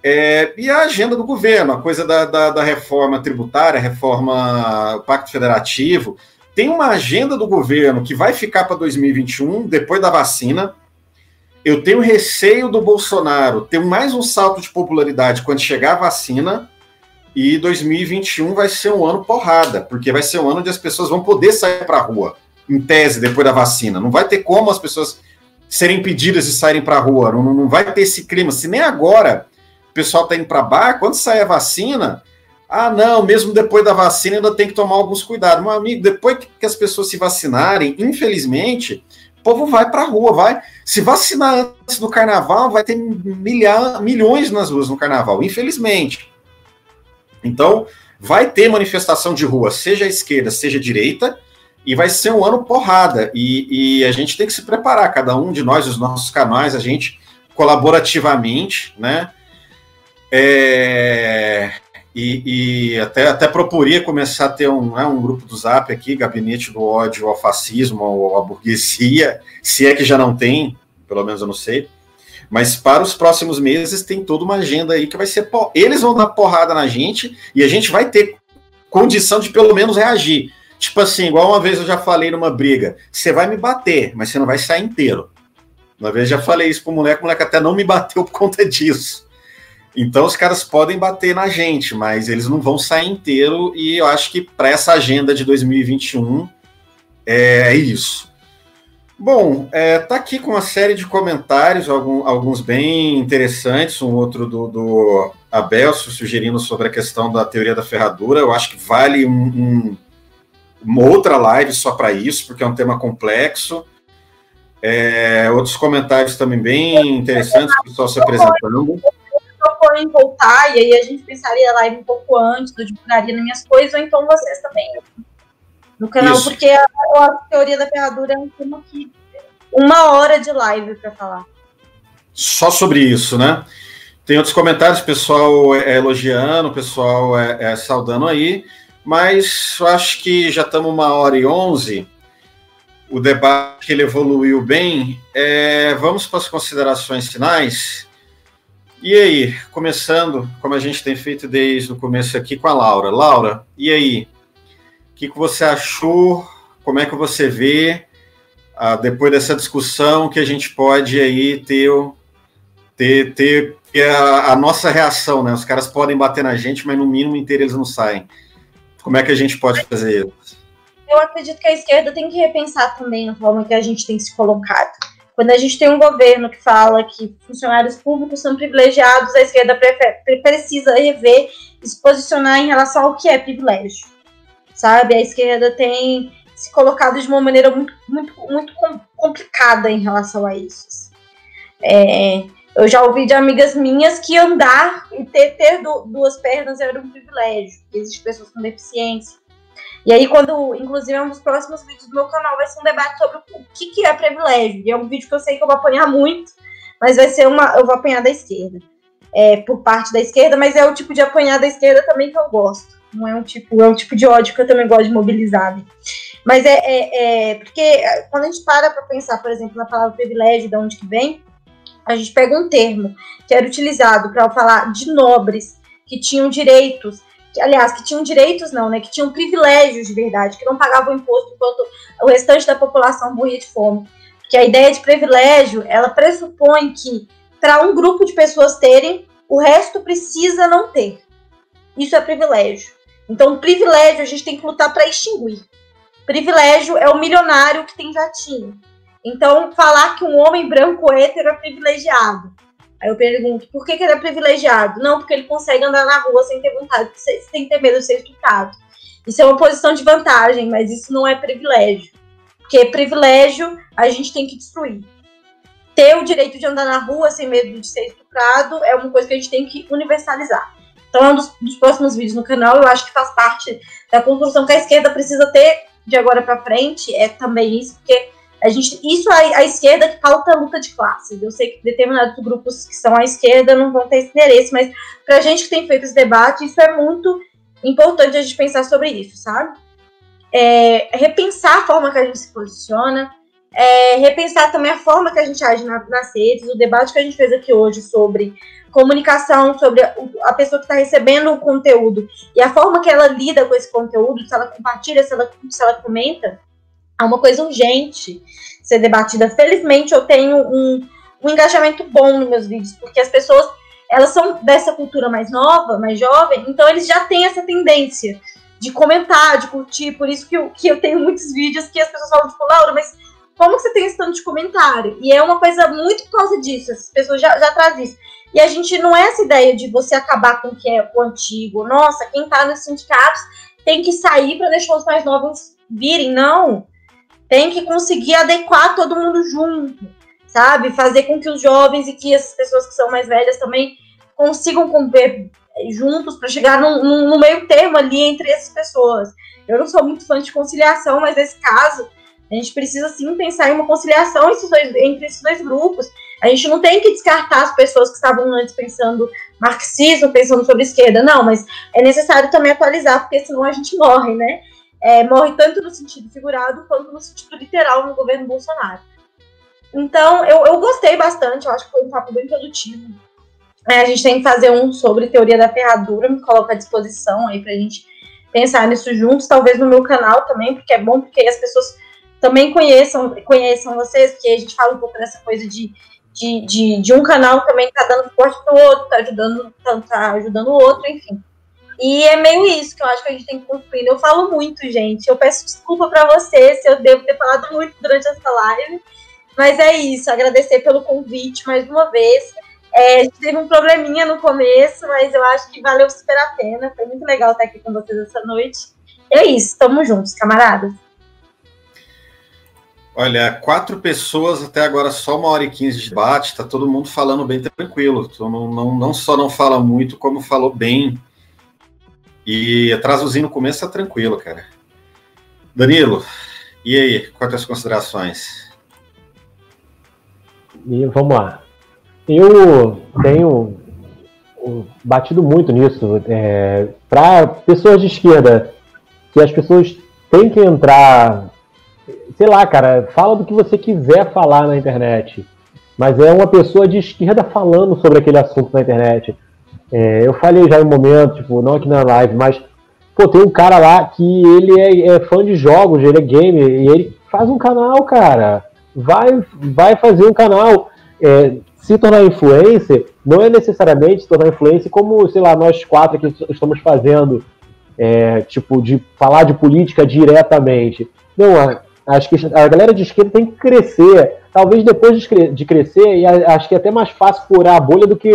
é, e a agenda do governo, a coisa da, da, da reforma tributária, reforma Pacto Federativo. Tem uma agenda do governo que vai ficar para 2021, depois da vacina. Eu tenho receio do Bolsonaro ter mais um salto de popularidade quando chegar a vacina e 2021 vai ser um ano porrada, porque vai ser um ano onde as pessoas vão poder sair para a rua, em tese, depois da vacina. Não vai ter como as pessoas serem impedidas de saírem para a rua, não, não vai ter esse clima. Se nem agora o pessoal está indo para bar, quando sair a vacina, ah, não, mesmo depois da vacina ainda tem que tomar alguns cuidados. Meu amigo, depois que as pessoas se vacinarem, infelizmente, o povo vai para a rua, vai. Se vacinar antes do carnaval, vai ter milha, milhões nas ruas no carnaval, infelizmente. Então, vai ter manifestação de rua, seja esquerda, seja direita, e vai ser um ano porrada. E, e, a gente tem que se preparar, cada um de nós, os nossos canais, a gente colaborativamente, né? É, e, e, até, até proporia começar a ter um, né, um grupo do Zap aqui, Gabinete do Ódio ao Fascismo, ou à Burguesia, se é que já não tem, pelo menos eu não sei. Mas para os próximos meses tem toda uma agenda aí que vai ser. Eles vão dar porrada na gente e a gente vai ter condição de pelo menos reagir. Tipo assim, igual uma vez eu já falei numa briga: você vai me bater, mas você não vai sair inteiro. Uma vez já falei isso pro moleque, o moleque até não me bateu por conta disso. Então os caras podem bater na gente, mas eles não vão sair inteiro. E eu acho que para essa agenda de 2021 é isso. Bom, é, tá aqui com uma série de comentários, algum, alguns bem interessantes, um outro do, do Abel sugerindo sobre a questão da teoria da ferradura. Eu acho que vale um, um, uma outra live só para isso, porque é um tema complexo. É, outros comentários também bem interessantes, o pessoal se apresentando. Propor em voltar, e aí a gente pensaria a live um pouco antes, do divulgaria nas minhas coisas, ou então vocês também no canal, Isso. porque a, a, teoria da ferradura é um tema que uma hora de live para falar. Só sobre isso, né? Tem outros comentários, pessoal é, é elogiando, pessoal é, é, saudando aí, mas eu acho que já estamos uma hora e onze. O debate ele evoluiu bem. É, vamos para as considerações finais. E aí, começando, como a gente tem feito desde o começo aqui com a Laura. Laura, e aí? Que, que você achou? Como é que você vê, ah, depois dessa discussão, que a gente pode aí ter, ter, ter, a, a, nossa reação, né? Os caras podem bater na gente, mas no mínimo inteiro eles não saem. Como é que a gente pode fazer isso? eu acredito que a esquerda tem que repensar também a forma que a gente tem se colocado. Quando a gente tem um governo que fala que funcionários públicos são privilegiados, a esquerda precisa rever e se posicionar em relação ao que é privilégio. Sabe? A esquerda tem se colocado de uma maneira muito, muito, muito complicada em relação a isso. É, eu já ouvi de amigas minhas que andar e ter, ter duas pernas era um privilégio. Existem pessoas com deficiência. E aí, quando, inclusive, é um dos próximos vídeos do meu canal, vai ser um debate sobre o que, que é privilégio. E é um vídeo que eu sei que eu vou apanhar muito, mas vai ser uma. Eu vou apanhar da esquerda. É, por parte da esquerda, mas é o tipo de apanhar da esquerda também que eu gosto. Não é um tipo, é um tipo de ódio que eu também gosto de mobilizar. Né? Mas é, é, é, porque quando a gente para para pensar, por exemplo, na palavra privilégio, de onde que vem, a gente pega um termo que era utilizado para falar de nobres que tinham direitos, que, aliás, que tinham direitos não, né, que tinham privilégios de verdade, que não pagavam imposto enquanto o restante da população morria de fome. Que a ideia de privilégio, ela pressupõe que para um grupo de pessoas terem, o resto precisa não ter. Isso é privilégio. Então, privilégio a gente tem que lutar para extinguir. Privilégio é o milionário que tem jatinho. Então, falar que um homem branco hétero é privilegiado. Aí eu pergunto, por que, que ele é privilegiado? Não, porque ele consegue andar na rua sem ter vontade, sem ter medo de ser estuprado. Isso é uma posição de vantagem, mas isso não é privilégio. Porque privilégio a gente tem que destruir. Ter o direito de andar na rua sem medo de ser estuprado é uma coisa que a gente tem que universalizar. Então, é um dos, dos próximos vídeos no canal, eu acho que faz parte da construção que a esquerda precisa ter de agora para frente, é também isso, porque a gente, isso a, a esquerda que falta luta de classes. Eu sei que determinados grupos que são à esquerda não vão ter esse interesse, mas para a gente que tem feito esse debate, isso é muito importante a gente pensar sobre isso, sabe? É, repensar a forma que a gente se posiciona, é, repensar também a forma que a gente age na, nas redes, o debate que a gente fez aqui hoje sobre comunicação, sobre a, pessoa que está recebendo o conteúdo e a forma que ela lida com esse conteúdo, se ela compartilha, se ela, se ela comenta, é uma coisa urgente ser debatida. Felizmente, eu tenho um, um engajamento bom nos meus vídeos, porque as pessoas elas são dessa cultura mais nova, mais jovem, então eles já têm essa tendência de comentar, de curtir, por isso que eu, que eu tenho muitos vídeos que as pessoas falam, tipo, Laura, mas como você tem esse tanto de comentário? E é uma coisa muito por causa disso, as pessoas já, já trazem isso. E a gente não é essa ideia de você acabar com o que é o antigo. Nossa, quem tá nos sindicatos tem que sair para deixar os mais novos virem. Não tem que conseguir adequar todo mundo junto, sabe? Fazer com que os jovens e que as pessoas que são mais velhas também consigam conviver juntos para chegar no, no, meio termo ali entre essas pessoas. Eu não sou muito fã de conciliação, mas nesse caso a gente precisa sim pensar em uma conciliação entre esses dois, entre esses dois grupos. A gente não tem que descartar as pessoas que estavam antes pensando marxismo, pensando sobre esquerda, não, mas é necessário também atualizar, porque senão a gente morre, né? é, morre tanto no sentido figurado quanto no sentido literal no governo Bolsonaro. Então, eu, eu gostei bastante, eu acho que foi um papo bem produtivo. É, a gente tem que fazer um sobre teoria da ferradura, me coloco à disposição aí pra gente pensar nisso juntos, talvez no meu canal também, porque é bom porque as pessoas também conheçam, conheçam vocês, porque a gente fala um pouco dessa coisa de, de, de, de um canal também tá dando suporte pro outro, tá ajudando, tá, tá ajudando o outro, enfim. E é meio isso que eu acho que a gente tem que construir. Eu falo muito, gente. Eu peço desculpa para você se eu devo ter falado muito durante essa live. Mas é isso. Agradecer pelo convite mais uma vez. É, a gente teve um probleminha no começo, mas eu acho que valeu super a pena. Foi muito legal estar aqui com vocês essa noite. É isso. Tamo juntos, camaradas. Olha, quatro pessoas até agora, só uma hora e quinze de debate, tá todo mundo falando bem tranquilo. Não, não, não só não fala muito, como falou bem. E traduzindo no começo tá tranquilo, cara. Danilo, e aí, quais as considerações? E vamos lá. Eu tenho batido muito nisso. É, Para pessoas de esquerda, que as pessoas têm que entrar. Sei lá, cara, fala do que você quiser falar na internet. Mas é uma pessoa de esquerda falando sobre aquele assunto na internet. É, eu falei já em um momento, tipo, não aqui na live, mas pô, tem um cara lá que ele é, é, fã de jogos, ele é gamer, e ele faz um canal, cara. Vai, vai fazer um canal. É, se tornar influencer não é necessariamente se tornar influencer como, sei lá, nós quatro que estamos fazendo. é, tipo, de falar de política diretamente. Não, a galera de esquerda tem que crescer. Talvez depois de crescer, e acho que é até mais fácil furar a bolha do que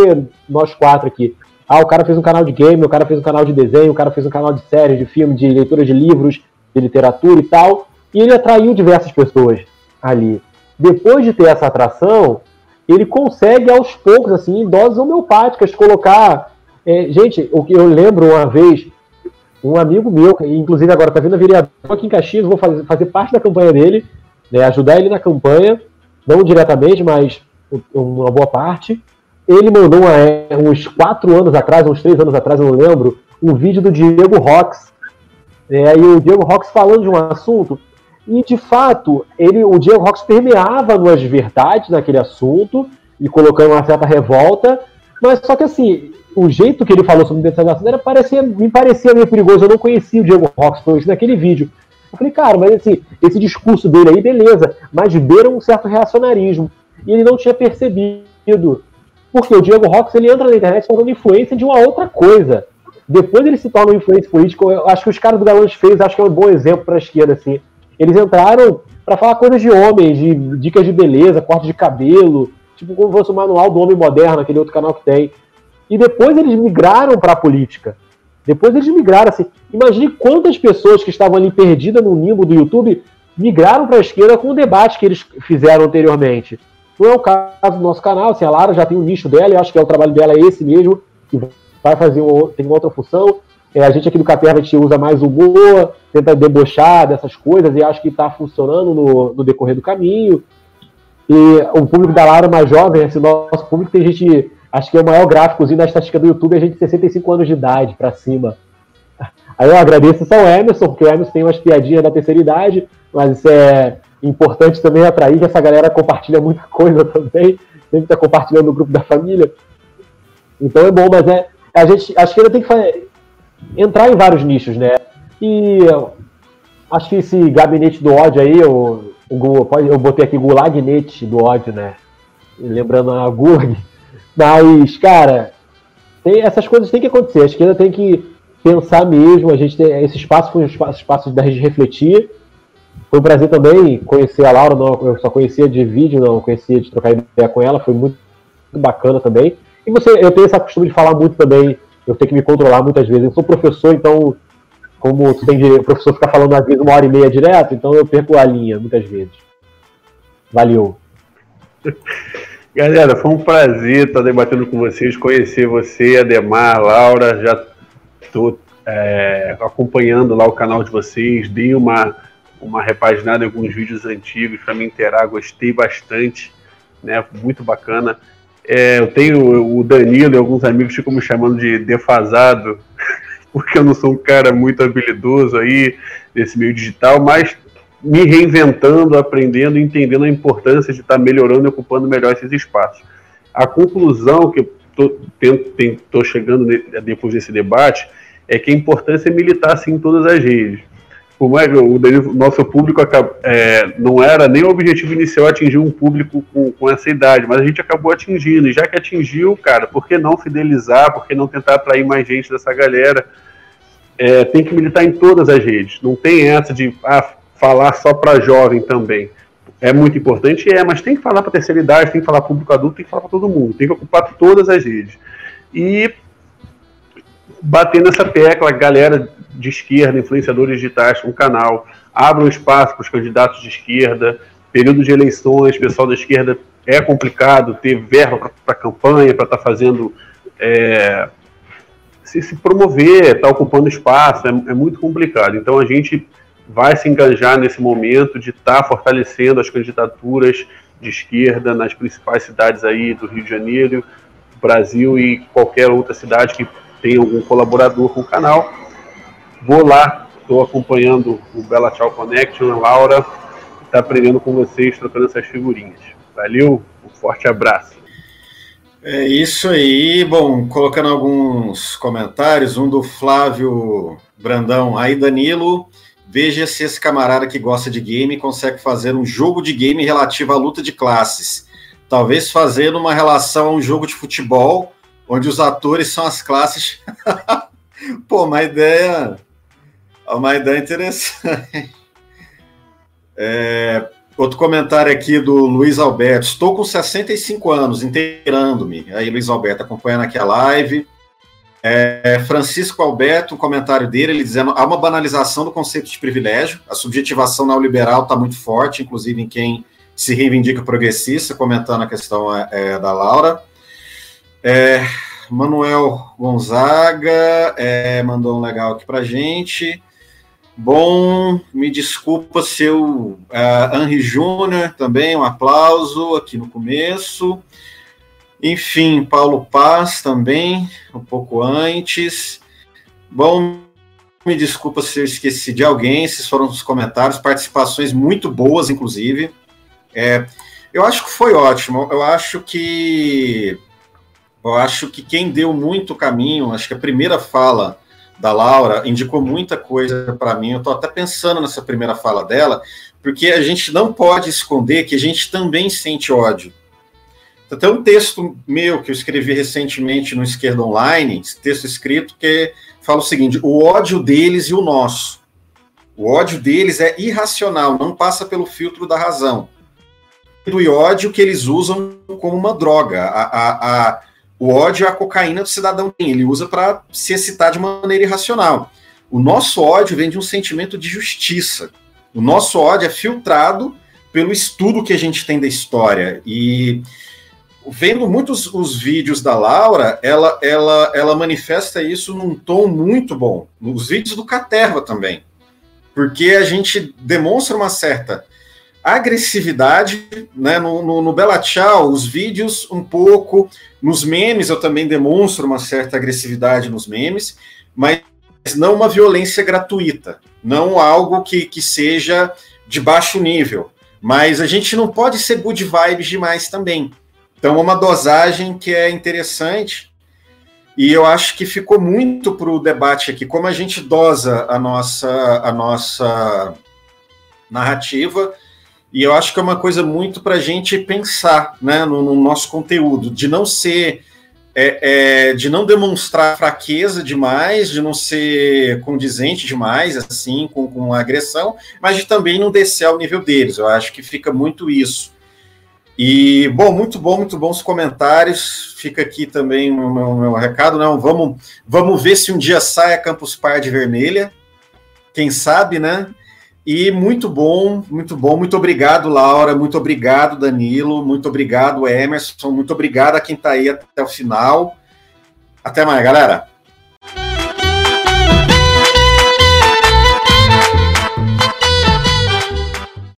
nós quatro aqui. Ah, o cara fez um canal de game, o cara fez um canal de desenho, o cara fez um canal de série, de filme, de leitura de livros, de literatura e tal. E ele atraiu diversas pessoas ali. Depois de ter essa atração, ele consegue aos poucos, assim, em doses homeopáticas, colocar. É, gente, o que eu lembro uma vez, um amigo meu, inclusive agora está vindo a vereador aqui em Caxias, vou fazer, fazer parte da campanha dele, né, ajudar ele na campanha, não diretamente, mas uma boa parte. Ele mandou uma, é, uns quatro anos atrás, uns três anos atrás, eu não lembro, um vídeo do Diego Rox. É, e o Diego Rox falando de um assunto. E de fato, ele, o Diego Rox permeava nas verdades naquele assunto e colocando uma certa revolta. Mas só que assim, o jeito que ele falou sobre descentralização era parecia, me parecia meio perigoso. Eu não conhecia o Diego Rox, foi isso naquele vídeo. Eu falei, cara, mas assim, esse discurso dele aí, beleza, mas beira um certo reacionarismo. E ele não tinha percebido porque o Diego Rox ele entra na internet falando influência de uma outra coisa. Depois ele se torna um influência político. Eu acho que os caras do Galãs fez, acho que é um bom exemplo para a esquerda, assim. Eles entraram para falar coisas de homens, de dicas de beleza, corte de cabelo, tipo como fosse o manual do homem moderno, aquele outro canal que tem. E depois eles migraram para a política. Depois eles migraram assim. Imagine quantas pessoas que estavam ali perdidas no limbo do YouTube migraram para a esquerda com o debate que eles fizeram anteriormente. Não é o caso do nosso canal, assim, a Lara já tem um nicho dela, eu acho que é o trabalho dela é esse mesmo, que vai fazer uma, tem uma outra função. É, a gente aqui do Caperva a gente usa mais humor, tenta debochar dessas coisas e acho que está funcionando no, no, decorrer do caminho. E o público da Lara mais jovem, esse nosso público tem gente, acho que é o maior gráficozinho da estatística do YouTube, é gente de 65 anos de idade para cima. Aí eu agradeço só o Emerson, porque o Emerson tem umas piadinhas da terceira idade, mas isso é importante também atrair que essa galera compartilha muita coisa também, sempre está compartilhando no grupo da família. Então é bom, mas é a gente acho que ainda tem que entrar em vários nichos, né? E acho que esse gabinete do ódio aí, o pode, eu botei aqui gulagnete do ódio, né? Lembrando a Gurg. Mas, cara, tem, essas coisas têm que acontecer. A esquerda tem que pensar mesmo. A gente tem, esse espaço foi um espaço, espaço da gente refletir foi um prazer também conhecer a Laura, não, eu só conhecia de vídeo, não conhecia de trocar ideia com ela, foi muito, muito bacana também. E você, eu tenho esse costume de falar muito também, eu tenho que me controlar muitas vezes. Eu sou professor, então, como tu tem de, o professor ficar falando às vezes uma hora e meia direto, então eu perco a linha muitas vezes. Valeu. Galera, foi um prazer estar debatendo com vocês, conhecer você, Ademar, Laura, já estou é, acompanhando lá o canal de vocês, dei uma uma repaginada em alguns vídeos antigos para me inteirar, gostei bastante, né? Muito bacana. É, eu tenho o Danilo e alguns amigos ficam me chamando de defasado, porque eu não sou um cara muito habilidoso aí nesse meio digital, mas me reinventando, aprendendo, entendendo a importância de estar melhorando e ocupando melhor esses espaços. A conclusão que estou chegando depois desse debate é que a importância é militar assim, em todas as redes como é que o nosso público é, não era nem o objetivo inicial atingir um público com, com, essa idade, mas a gente acabou atingindo, e já que atingiu, cara, por que não fidelizar, por que não tentar atrair mais gente dessa galera? É, tem que militar em todas as redes, não tem essa de ah, falar só para jovem também. É muito importante, é, mas tem que falar para terceira idade, tem que falar público adulto, tem que falar para todo mundo, tem que ocupar todas as redes. E bater nessa tecla, galera de esquerda, influenciadores digitais com um canal, abram espaço para os candidatos de esquerda, período de eleições, pessoal da esquerda é complicado ter verba para campanha, para estar tá fazendo. É, se, se, promover, estar tá ocupando espaço, é, é, muito complicado. Então a gente vai se engajar nesse momento de estar tá fortalecendo as candidaturas de esquerda nas principais cidades aí do Rio de Janeiro, Brasil e qualquer outra cidade que tenha algum colaborador com o canal Vou lá, estou acompanhando o Bela Tchau Connection, a Laura, está aprendendo com vocês, trocando essas figurinhas. Valeu, um forte abraço. É isso aí. Bom, colocando alguns comentários, um do Flávio Brandão. Aí, Danilo, veja se esse camarada que gosta de game consegue fazer um jogo de game relativo à luta de classes. Talvez fazendo uma relação a um jogo de futebol, onde os atores são as classes. Pô, uma ideia Uma ideia interessante. É, outro comentário aqui do Luiz Alberto. Estou com 65 anos, inteirando-me. Aí, Luiz Alberto, acompanhando aqui a live. É, Francisco Alberto, um comentário dele, ele dizendo há uma banalização do conceito de privilégio, a subjetivação neoliberal está muito forte, inclusive em quem se reivindica progressista, comentando a questão é, é da Laura. É, Manuel Gonzaga é, mandou um legal aqui para gente. Bom, me desculpa se eu. Uh, Henri Júnior também, um aplauso aqui no começo. Enfim, Paulo Paz também, um pouco antes. Bom, me desculpa se eu esqueci de alguém, esses foram os comentários, participações muito boas, inclusive. É, eu acho que foi ótimo. Eu acho que eu acho que quem deu muito caminho, acho que a primeira fala da Laura indicou muita coisa para mim. Eu estou até pensando nessa primeira fala dela, porque a gente não pode esconder que a gente também sente ódio. Tem um texto meu que eu escrevi recentemente no Esquerda Online, texto escrito que fala o seguinte: o ódio deles e o nosso. O ódio deles é irracional, não passa pelo filtro da razão. E ódio que eles usam como uma droga. A, a, a, o ódio é a cocaína do cidadão, ele usa para se excitar de maneira irracional. O nosso ódio vem de um sentimento de justiça. O nosso ódio é filtrado pelo estudo que a gente tem da história. E vendo muitos os vídeos da Laura, ela, ela, ela manifesta isso num tom muito bom. Nos vídeos do Caterva também. Porque a gente demonstra uma certa agressividade, né? No, no, no Bela Tchau, os vídeos um pouco, nos memes eu também demonstro uma certa agressividade nos memes, mas não uma violência gratuita, não algo que, que seja de baixo nível. Mas a gente não pode ser good vibes demais também. Então, é uma dosagem que é interessante e eu acho que ficou muito para o debate aqui, como a gente dosa a nossa, a nossa narrativa e eu acho que é uma coisa muito para a gente pensar né, no, no, nosso conteúdo, de não ser. É, é, de não demonstrar fraqueza demais, de não ser condizente demais, assim, com, com agressão, mas de também não descer ao nível deles. Eu acho que fica muito isso. E, bom, muito bom, muito bons comentários. Fica aqui também o meu, meu, recado. Não, vamos, vamos ver se um dia sai a Campus Party vermelha. Quem sabe, né? E muito bom, muito bom. Muito obrigado, Laura. Muito obrigado, Danilo. Muito obrigado, Emerson. Muito obrigado a quem está aí até o final. Até mais, galera.